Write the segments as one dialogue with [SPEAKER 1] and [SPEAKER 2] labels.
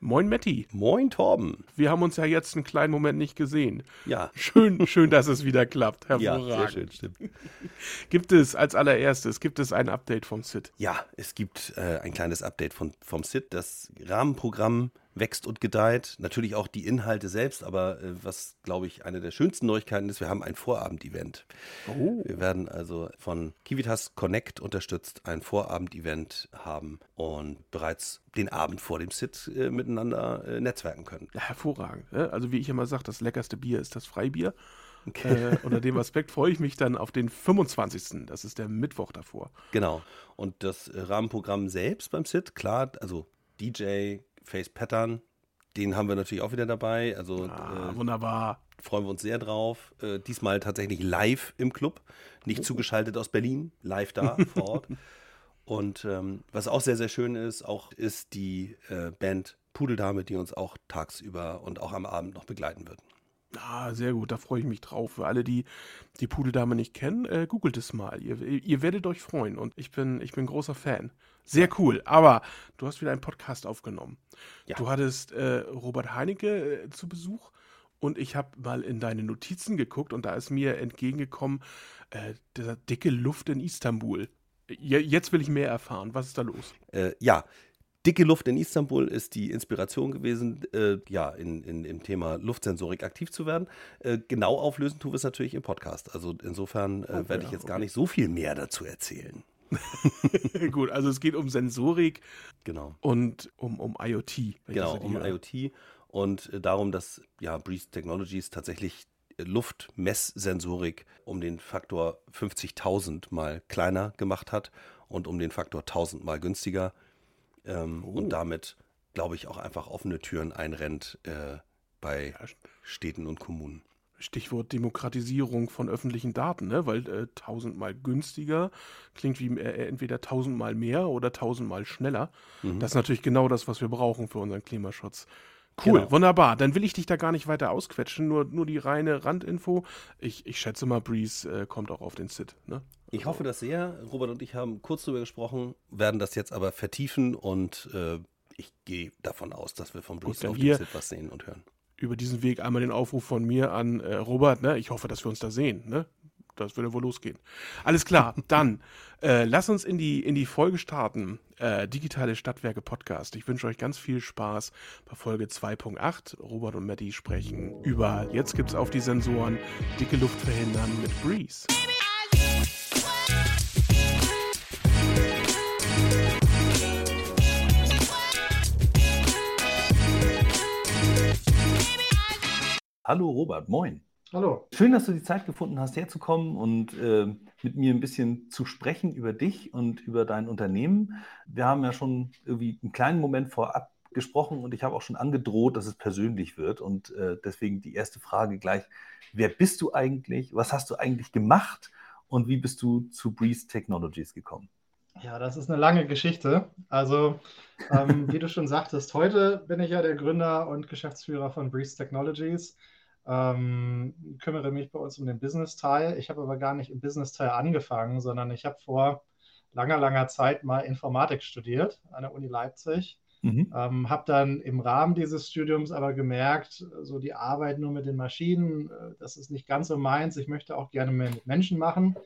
[SPEAKER 1] Moin Matti.
[SPEAKER 2] Moin Torben.
[SPEAKER 1] Wir haben uns ja jetzt einen kleinen Moment nicht gesehen.
[SPEAKER 2] Ja.
[SPEAKER 1] Schön, schön, dass es wieder klappt.
[SPEAKER 2] Hervorragend. Ja, sehr schön, stimmt.
[SPEAKER 1] Gibt es als allererstes, gibt es ein Update vom SID?
[SPEAKER 2] Ja, es gibt äh, ein kleines Update von, vom SID. Das Rahmenprogramm wächst und gedeiht. Natürlich auch die Inhalte selbst, aber äh, was, glaube ich, eine der schönsten Neuigkeiten ist, wir haben ein Vorabendevent. Oh. Wir werden also von Kivitas Connect unterstützt ein Vorabendevent haben und bereits den Abend vor dem Sit äh, miteinander äh, netzwerken können.
[SPEAKER 1] Ja, hervorragend. Ne? Also wie ich immer sage, das leckerste Bier ist das Freibier. Okay. Äh, unter dem Aspekt freue ich mich dann auf den 25. Das ist der Mittwoch davor.
[SPEAKER 2] Genau. Und das Rahmenprogramm selbst beim SIT, klar, also DJ, Face Pattern, den haben wir natürlich auch wieder dabei. Also
[SPEAKER 1] ah, äh, wunderbar.
[SPEAKER 2] Freuen wir uns sehr drauf. Äh, diesmal tatsächlich live im Club, nicht oh. zugeschaltet aus Berlin, live da vor Ort. Und ähm, was auch sehr, sehr schön ist, auch ist die äh, Band Pudeldame, die uns auch tagsüber und auch am Abend noch begleiten wird.
[SPEAKER 1] Ah, sehr gut, da freue ich mich drauf. Für alle, die die Pudeldame nicht kennen, äh, googelt es mal. Ihr, ihr werdet euch freuen und ich bin, ich bin großer Fan. Sehr cool. Aber du hast wieder einen Podcast aufgenommen. Ja. Du hattest äh, Robert Heinecke äh, zu Besuch und ich habe mal in deine Notizen geguckt und da ist mir entgegengekommen, äh, dieser dicke Luft in Istanbul. Jetzt will ich mehr erfahren. Was ist da los?
[SPEAKER 2] Äh, ja, Dicke Luft in Istanbul ist die Inspiration gewesen, äh, ja, in, in, im Thema Luftsensorik aktiv zu werden. Äh, genau auflösen tun wir es natürlich im Podcast. Also insofern äh, oh, werde ich jetzt okay. gar nicht so viel mehr dazu erzählen.
[SPEAKER 1] Gut, also es geht um Sensorik
[SPEAKER 2] genau.
[SPEAKER 1] und um, um IoT.
[SPEAKER 2] Genau, um IoT und äh, darum, dass ja, Breeze Technologies tatsächlich Luftmesssensorik um den Faktor 50.000 mal kleiner gemacht hat und um den Faktor 1000 mal günstiger ähm, oh. und damit, glaube ich, auch einfach offene Türen einrennt äh, bei Städten und Kommunen.
[SPEAKER 1] Stichwort Demokratisierung von öffentlichen Daten, ne? weil äh, tausendmal günstiger klingt wie äh, entweder tausendmal mehr oder tausendmal schneller. Mhm. Das ist natürlich genau das, was wir brauchen für unseren Klimaschutz. Cool, genau. wunderbar. Dann will ich dich da gar nicht weiter ausquetschen, nur, nur die reine Randinfo. Ich, ich schätze mal, Breeze äh, kommt auch auf den Sit. Ne?
[SPEAKER 2] Ich hoffe das sehr. Robert und ich haben kurz darüber gesprochen, werden das jetzt aber vertiefen und äh, ich gehe davon aus, dass wir Breeze Gut, auf Sit was sehen und hören.
[SPEAKER 1] Über diesen Weg einmal den Aufruf von mir an äh, Robert. Ne? Ich hoffe, dass wir uns da sehen. Ne? das würde wohl losgehen. Alles klar, dann äh, lass uns in die, in die Folge starten. Äh, Digitale Stadtwerke Podcast. Ich wünsche euch ganz viel Spaß bei Folge 2.8. Robert und Matti sprechen über, jetzt gibt es auf die Sensoren, dicke Luft verhindern mit Breeze.
[SPEAKER 2] Hallo Robert, moin.
[SPEAKER 1] Hallo.
[SPEAKER 2] Schön, dass du die Zeit gefunden hast, herzukommen und äh, mit mir ein bisschen zu sprechen über dich und über dein Unternehmen. Wir haben ja schon irgendwie einen kleinen Moment vorab gesprochen und ich habe auch schon angedroht, dass es persönlich wird. Und äh, deswegen die erste Frage gleich: Wer bist du eigentlich? Was hast du eigentlich gemacht? Und wie bist du zu Breeze Technologies gekommen?
[SPEAKER 3] Ja, das ist eine lange Geschichte. Also, ähm, wie du schon sagtest, heute bin ich ja der Gründer und Geschäftsführer von Breeze Technologies ähm, kümmere mich bei uns um den Business-Teil. Ich habe aber gar nicht im Business-Teil angefangen, sondern ich habe vor langer, langer Zeit mal Informatik studiert an der Uni Leipzig. Mhm. Ähm, habe dann im Rahmen dieses Studiums aber gemerkt, so die Arbeit nur mit den Maschinen, äh, das ist nicht ganz so meins. Ich möchte auch gerne mehr mit Menschen machen.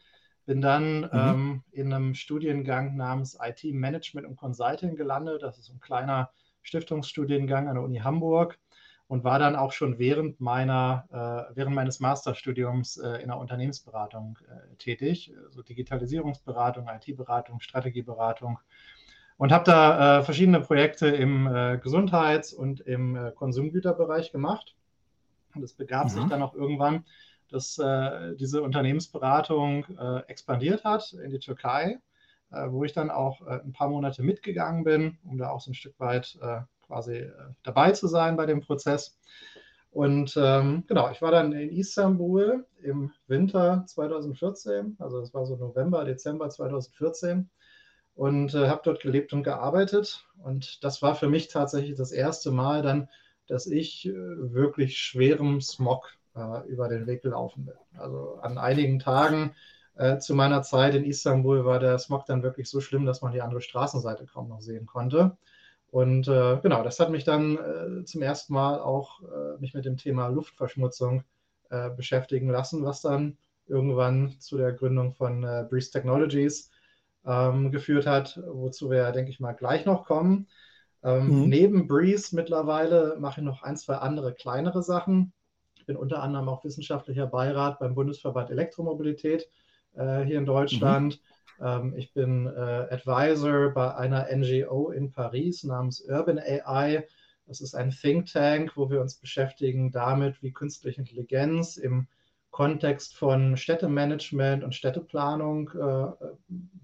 [SPEAKER 3] Bin dann mhm. ähm, in einem Studiengang namens IT Management und Consulting gelandet. Das ist ein kleiner Stiftungsstudiengang an der Uni Hamburg und war dann auch schon während meiner, äh, während meines Masterstudiums äh, in der Unternehmensberatung äh, tätig, also Digitalisierungsberatung, IT-Beratung, Strategieberatung und habe da äh, verschiedene Projekte im äh, Gesundheits- und im äh, Konsumgüterbereich gemacht. Und es begab mhm. sich dann auch irgendwann, dass diese Unternehmensberatung expandiert hat in die Türkei, wo ich dann auch ein paar Monate mitgegangen bin, um da auch so ein Stück weit quasi äh, dabei zu sein bei dem Prozess. Und ähm, genau, ich war dann in Istanbul im Winter 2014, also das war so November, Dezember 2014 und äh, habe dort gelebt und gearbeitet. Und das war für mich tatsächlich das erste Mal dann, dass ich äh, wirklich schwerem Smog äh, über den Weg gelaufen bin. Also an einigen Tagen äh, zu meiner Zeit in Istanbul war der Smog dann wirklich so schlimm, dass man die andere Straßenseite kaum noch sehen konnte. Und äh, genau, das hat mich dann zum ersten Mal auch mich mit dem Thema Luftverschmutzung beschäftigen lassen, was dann irgendwann zu der Gründung von Breeze Technologies ähm, geführt hat, wozu wir, denke ich mal, gleich noch kommen. Ähm, mhm. Neben Breeze mittlerweile mache ich noch ein, zwei andere kleinere Sachen. Ich bin unter anderem auch wissenschaftlicher Beirat beim Bundesverband Elektromobilität äh, hier in Deutschland. Mhm. Ähm, ich bin äh, Advisor bei einer NGO in Paris namens Urban AI. Das ist ein Think Tank, wo wir uns beschäftigen damit, wie künstliche Intelligenz im Kontext von Städtemanagement und Städteplanung äh,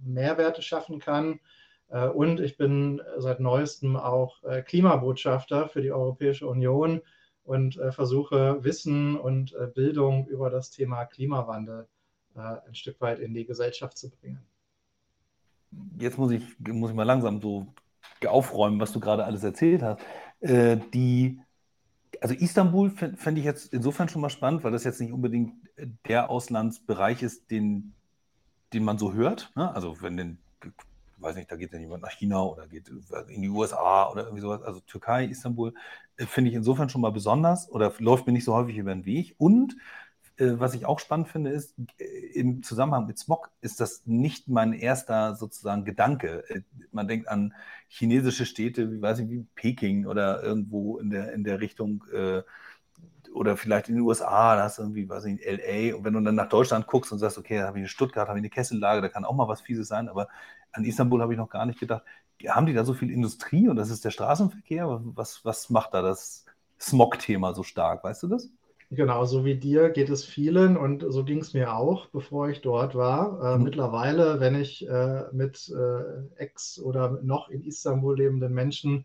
[SPEAKER 3] Mehrwerte schaffen kann. Äh, und ich bin seit neuestem auch äh, Klimabotschafter für die Europäische Union und äh, versuche Wissen und äh, Bildung über das Thema Klimawandel äh, ein Stück weit in die Gesellschaft zu bringen.
[SPEAKER 4] Jetzt muss ich, muss ich mal langsam so aufräumen, was du gerade alles erzählt hast. die also Istanbul fände ich jetzt insofern schon mal spannend, weil das jetzt nicht unbedingt der Auslandsbereich ist, den, den man so hört. Ne? Also wenn den, weiß nicht, da geht ja jemand nach China oder geht in die USA oder irgendwie sowas. Also Türkei, Istanbul äh, finde ich insofern schon mal besonders oder läuft mir nicht so häufig über den Weg. Und äh, was ich auch spannend finde, ist, äh, im Zusammenhang mit Smog ist das nicht mein erster sozusagen Gedanke. Äh, man denkt an chinesische Städte, wie weiß ich, wie Peking oder irgendwo in der, in der Richtung äh, oder vielleicht in den USA, da hast du irgendwie, weiß ich, LA. Und wenn du dann nach Deutschland guckst und sagst, okay, da habe ich eine Stuttgart, habe ich eine Kessellage, da kann auch mal was Fieses sein, aber an Istanbul habe ich noch gar nicht gedacht. Haben die da so viel Industrie und das ist der Straßenverkehr? Was, was macht da das Smog-Thema so stark? Weißt du das?
[SPEAKER 3] Genau, so wie dir geht es vielen und so ging es mir auch, bevor ich dort war. Äh, mhm. Mittlerweile, wenn ich äh, mit äh, Ex- oder noch in Istanbul lebenden Menschen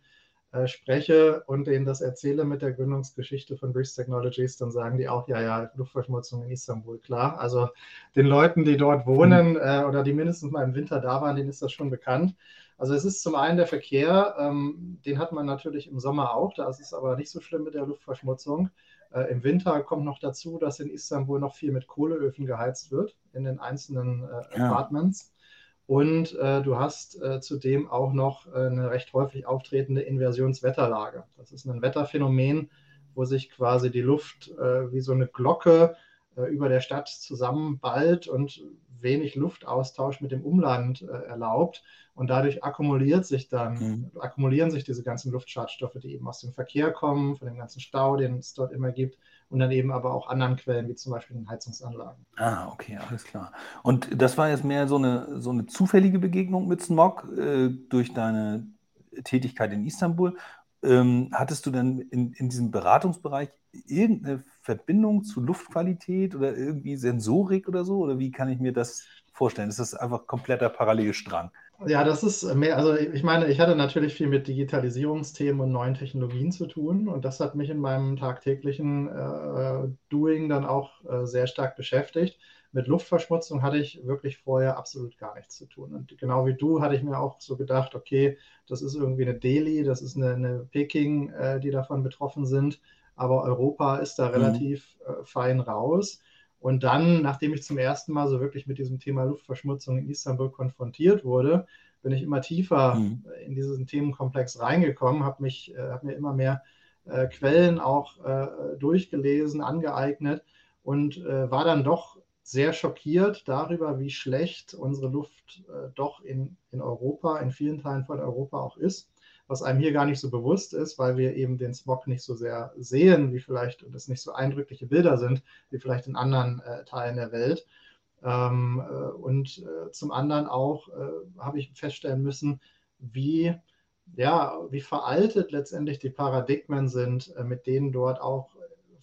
[SPEAKER 3] äh, spreche und denen das erzähle mit der Gründungsgeschichte von Breeze Technologies, dann sagen die auch, ja, ja, Luftverschmutzung in Istanbul, klar. Also den Leuten, die dort wohnen mhm. Äh, oder die mindestens mal im Winter da waren, denen ist das schon bekannt. Also es ist zum einen der Verkehr, ähm, den hat man natürlich im Sommer auch, da ist es aber nicht so schlimm mit der Luftverschmutzung. Äh, Im Winter kommt noch dazu, dass in Istanbul noch viel mit Kohleöfen geheizt wird in den einzelnen äh, ja. Apartments. Und äh, du hast äh, zudem auch noch äh, eine recht häufig auftretende Inversionswetterlage. Das ist ein Wetterphänomen, wo sich quasi die Luft äh, wie so eine Glocke über der Stadt zusammenballt und wenig Luftaustausch mit dem Umland erlaubt. Und dadurch akkumuliert sich dann, mhm. akkumulieren sich diese ganzen Luftschadstoffe, die eben aus dem Verkehr kommen, von dem ganzen Stau, den es dort immer gibt, und dann eben aber auch anderen Quellen, wie zum Beispiel den Heizungsanlagen.
[SPEAKER 4] Ah, okay, alles klar. Und das war jetzt mehr so eine, so eine zufällige Begegnung mit Smog äh, durch deine Tätigkeit in Istanbul. Ähm, hattest du dann in, in diesem Beratungsbereich irgendeine Verbindung zu Luftqualität oder irgendwie Sensorik oder so? Oder wie kann ich mir das vorstellen? Ist das einfach kompletter Parallelstrang?
[SPEAKER 3] Ja, das ist mehr, also ich meine, ich hatte natürlich viel mit Digitalisierungsthemen und neuen Technologien zu tun und das hat mich in meinem tagtäglichen äh, Doing dann auch äh, sehr stark beschäftigt. Mit Luftverschmutzung hatte ich wirklich vorher absolut gar nichts zu tun. Und genau wie du hatte ich mir auch so gedacht, okay, das ist irgendwie eine Delhi, das ist eine, eine Peking, äh, die davon betroffen sind, aber Europa ist da mhm. relativ mhm. fein raus. Und dann, nachdem ich zum ersten Mal so wirklich mit diesem Thema Luftverschmutzung in Istanbul konfrontiert wurde, bin ich immer tiefer mhm. in diesen Themenkomplex reingekommen, habe mich, äh, habe mir immer mehr äh, Quellen auch äh, durchgelesen, angeeignet und äh, war dann doch sehr schockiert darüber, wie schlecht unsere Luft äh, doch in, in Europa, in vielen Teilen von Europa auch ist was einem hier gar nicht so bewusst ist, weil wir eben den Smog nicht so sehr sehen, wie vielleicht, und es nicht so eindrückliche Bilder sind, wie vielleicht in anderen äh, Teilen der Welt. Ähm, äh, und äh, zum anderen auch äh, habe ich feststellen müssen, wie, ja, wie veraltet letztendlich die Paradigmen sind, äh, mit denen dort auch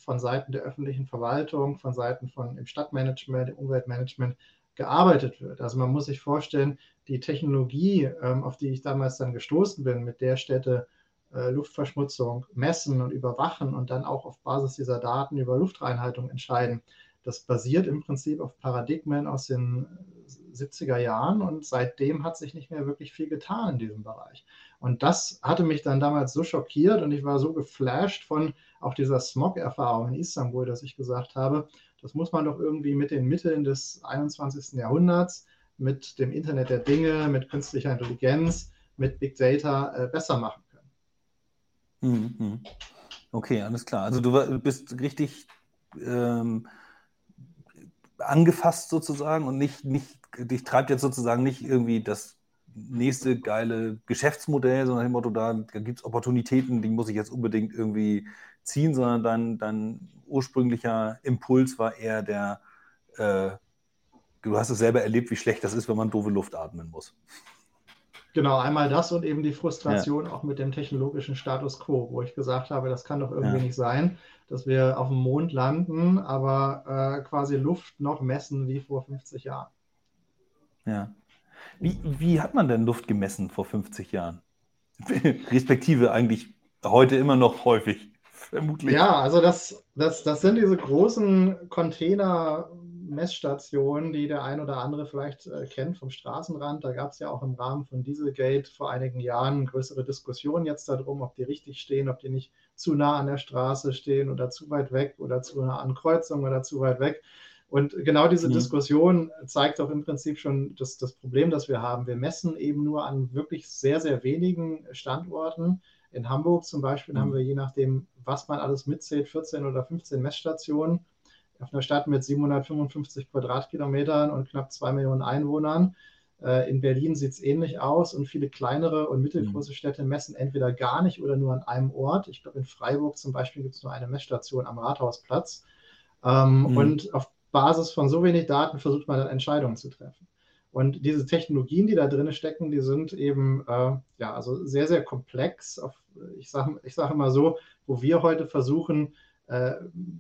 [SPEAKER 3] von Seiten der öffentlichen Verwaltung, von Seiten von im Stadtmanagement, im Umweltmanagement gearbeitet wird. Also man muss sich vorstellen, die Technologie, ähm, auf die ich damals dann gestoßen bin, mit der Städte äh, Luftverschmutzung messen und überwachen und dann auch auf Basis dieser Daten über Luftreinhaltung entscheiden, das basiert im Prinzip auf Paradigmen aus den 70er Jahren und seitdem hat sich nicht mehr wirklich viel getan in diesem Bereich. Und das hatte mich dann damals so schockiert und ich war so geflasht von auch dieser Smog-Erfahrung in Istanbul, dass ich gesagt habe, das muss man doch irgendwie mit den Mitteln des 21. Jahrhunderts, mit dem Internet der Dinge, mit künstlicher Intelligenz, mit Big Data äh, besser machen können.
[SPEAKER 4] Mhm, mhm. Okay, alles klar. Also du bist richtig ähm, angefasst sozusagen und nicht, nicht, dich treibt jetzt sozusagen nicht irgendwie das nächste geile Geschäftsmodell, sondern im Motto, da, da gibt es Opportunitäten, die muss ich jetzt unbedingt irgendwie ziehen, sondern dein, dein ursprünglicher Impuls war eher der, äh, du hast es selber erlebt, wie schlecht das ist, wenn man doofe Luft atmen muss.
[SPEAKER 3] Genau, einmal das und eben die Frustration ja. auch mit dem technologischen Status quo, wo ich gesagt habe, das kann doch irgendwie ja. nicht sein, dass wir auf dem Mond landen, aber äh, quasi Luft noch messen wie vor 50 Jahren.
[SPEAKER 4] Ja. Wie, wie hat man denn Luft gemessen vor 50 Jahren? Respektive eigentlich heute immer noch häufig,
[SPEAKER 3] vermutlich. Ja, also das, das, das sind diese großen Container Messstationen, die der ein oder andere vielleicht äh, kennt vom Straßenrand. Da gab es ja auch im Rahmen von Dieselgate vor einigen Jahren größere Diskussionen jetzt darum, ob die richtig stehen, ob die nicht zu nah an der Straße stehen oder zu weit weg oder zu nah an Kreuzungen oder zu weit weg. Und genau diese mhm. Diskussion zeigt auch im Prinzip schon das, das Problem, das wir haben. Wir messen eben nur an wirklich sehr, sehr wenigen Standorten. In Hamburg zum Beispiel mhm. haben wir je nachdem, was man alles mitzählt, 14 oder 15 Messstationen auf einer Stadt mit 755 Quadratkilometern und knapp zwei Millionen Einwohnern. Äh, in Berlin sieht es ähnlich aus und viele kleinere und mittelgroße mhm. Städte messen entweder gar nicht oder nur an einem Ort. Ich glaube, in Freiburg zum Beispiel gibt es nur eine Messstation am Rathausplatz. Ähm, mhm. Und auf Basis von so wenig Daten versucht man dann Entscheidungen zu treffen. Und diese Technologien, die da drin stecken, die sind eben äh, ja, also sehr, sehr komplex. Auf, ich sage ich sag immer so, wo wir heute versuchen, äh,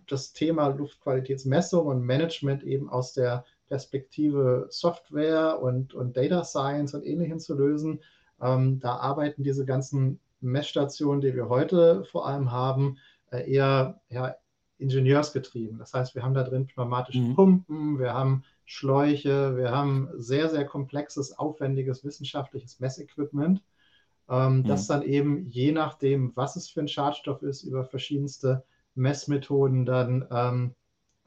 [SPEAKER 3] das Thema Luftqualitätsmessung und Management eben aus der Perspektive Software und, und Data Science und Ähnlichem zu lösen. Ähm, da arbeiten diese ganzen Messstationen, die wir heute vor allem haben, äh, eher ja, ingenieursgetrieben. Das heißt, wir haben da drin pneumatische mhm. Pumpen, wir haben Schläuche, wir haben sehr, sehr komplexes, aufwendiges wissenschaftliches Messequipment, ähm, mhm. das dann eben je nachdem, was es für ein Schadstoff ist, über verschiedenste Messmethoden dann ähm,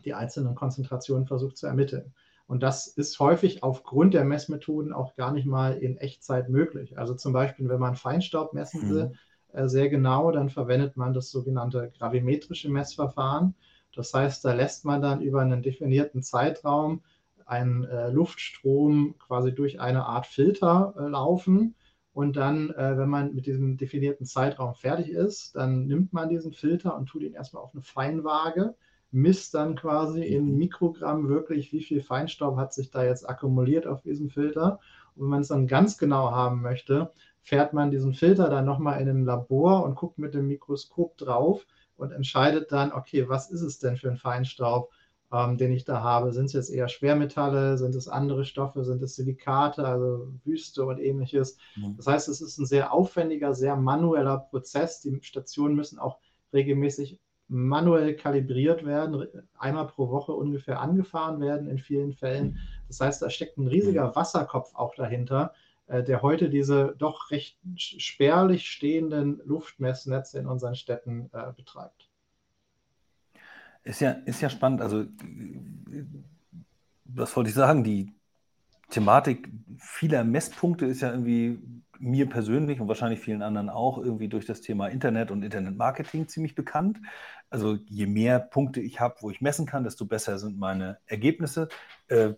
[SPEAKER 3] die einzelnen Konzentrationen versucht zu ermitteln. Und das ist häufig aufgrund der Messmethoden auch gar nicht mal in Echtzeit möglich. Also zum Beispiel, wenn man Feinstaub messen will, mhm. äh, sehr genau, dann verwendet man das sogenannte gravimetrische Messverfahren. Das heißt, da lässt man dann über einen definierten Zeitraum einen äh, Luftstrom quasi durch eine Art Filter äh, laufen und dann, äh, wenn man mit diesem definierten Zeitraum fertig ist, dann nimmt man diesen Filter und tut ihn erstmal auf eine Feinwaage, misst dann quasi in mhm. Mikrogramm wirklich, wie viel Feinstaub hat sich da jetzt akkumuliert auf diesem Filter. Und wenn man es dann ganz genau haben möchte, fährt man diesen Filter dann nochmal in ein Labor und guckt mit dem Mikroskop drauf und entscheidet dann, okay, was ist es denn für ein Feinstaub? Ähm, den ich da habe. Sind es jetzt eher Schwermetalle, sind es andere Stoffe, sind es Silikate, also Wüste und ähnliches. Mhm. Das heißt, es ist ein sehr aufwendiger, sehr manueller Prozess. Die Stationen müssen auch regelmäßig manuell kalibriert werden, einmal pro Woche ungefähr angefahren werden in vielen Fällen. Das heißt, da steckt ein riesiger mhm. Wasserkopf auch dahinter, äh, der heute diese doch recht spärlich stehenden Luftmessnetze in unseren Städten äh, betreibt.
[SPEAKER 4] Ist ja, ist ja spannend. Also, was wollte ich sagen? Die Thematik vieler Messpunkte ist ja irgendwie mir persönlich und wahrscheinlich vielen anderen auch irgendwie durch das Thema Internet und Internetmarketing ziemlich bekannt. Also je mehr Punkte ich habe, wo ich messen kann, desto besser sind meine Ergebnisse. Äh,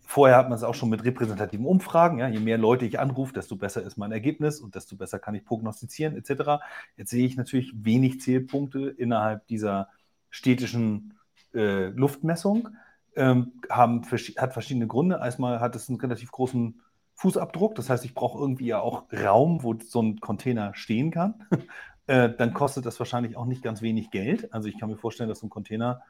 [SPEAKER 4] vorher hat man es auch schon mit repräsentativen Umfragen. Ja, je mehr Leute ich anrufe, desto besser ist mein Ergebnis und desto besser kann ich prognostizieren etc. Jetzt sehe ich natürlich wenig Zählpunkte innerhalb dieser städtischen äh, Luftmessung. Ähm, haben, hat verschiedene Gründe. Erstmal hat es einen relativ großen Fußabdruck, das heißt, ich brauche irgendwie ja auch Raum, wo so ein Container stehen kann. äh, dann kostet das wahrscheinlich auch nicht ganz wenig Geld. Also ich kann mir vorstellen, dass so ein Container,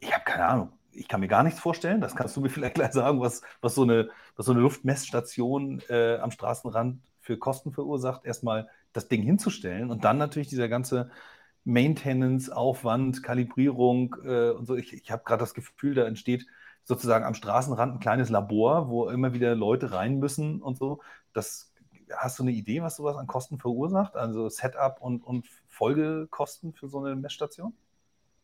[SPEAKER 4] ich habe keine Ahnung, ich kann mir gar nichts vorstellen. Das kannst du mir vielleicht gleich sagen, was, was, so, eine, was so eine Luftmessstation äh, am Straßenrand für Kosten verursacht, erstmal das Ding hinzustellen und dann natürlich dieser ganze Maintenance, Aufwand, Kalibrierung äh, und so. Ich, ich habe gerade das Gefühl, da entsteht sozusagen am Straßenrand ein kleines Labor, wo immer wieder Leute rein müssen und so. Das, hast du eine Idee, was sowas an Kosten verursacht? Also Setup und, und Folgekosten für so eine Messstation?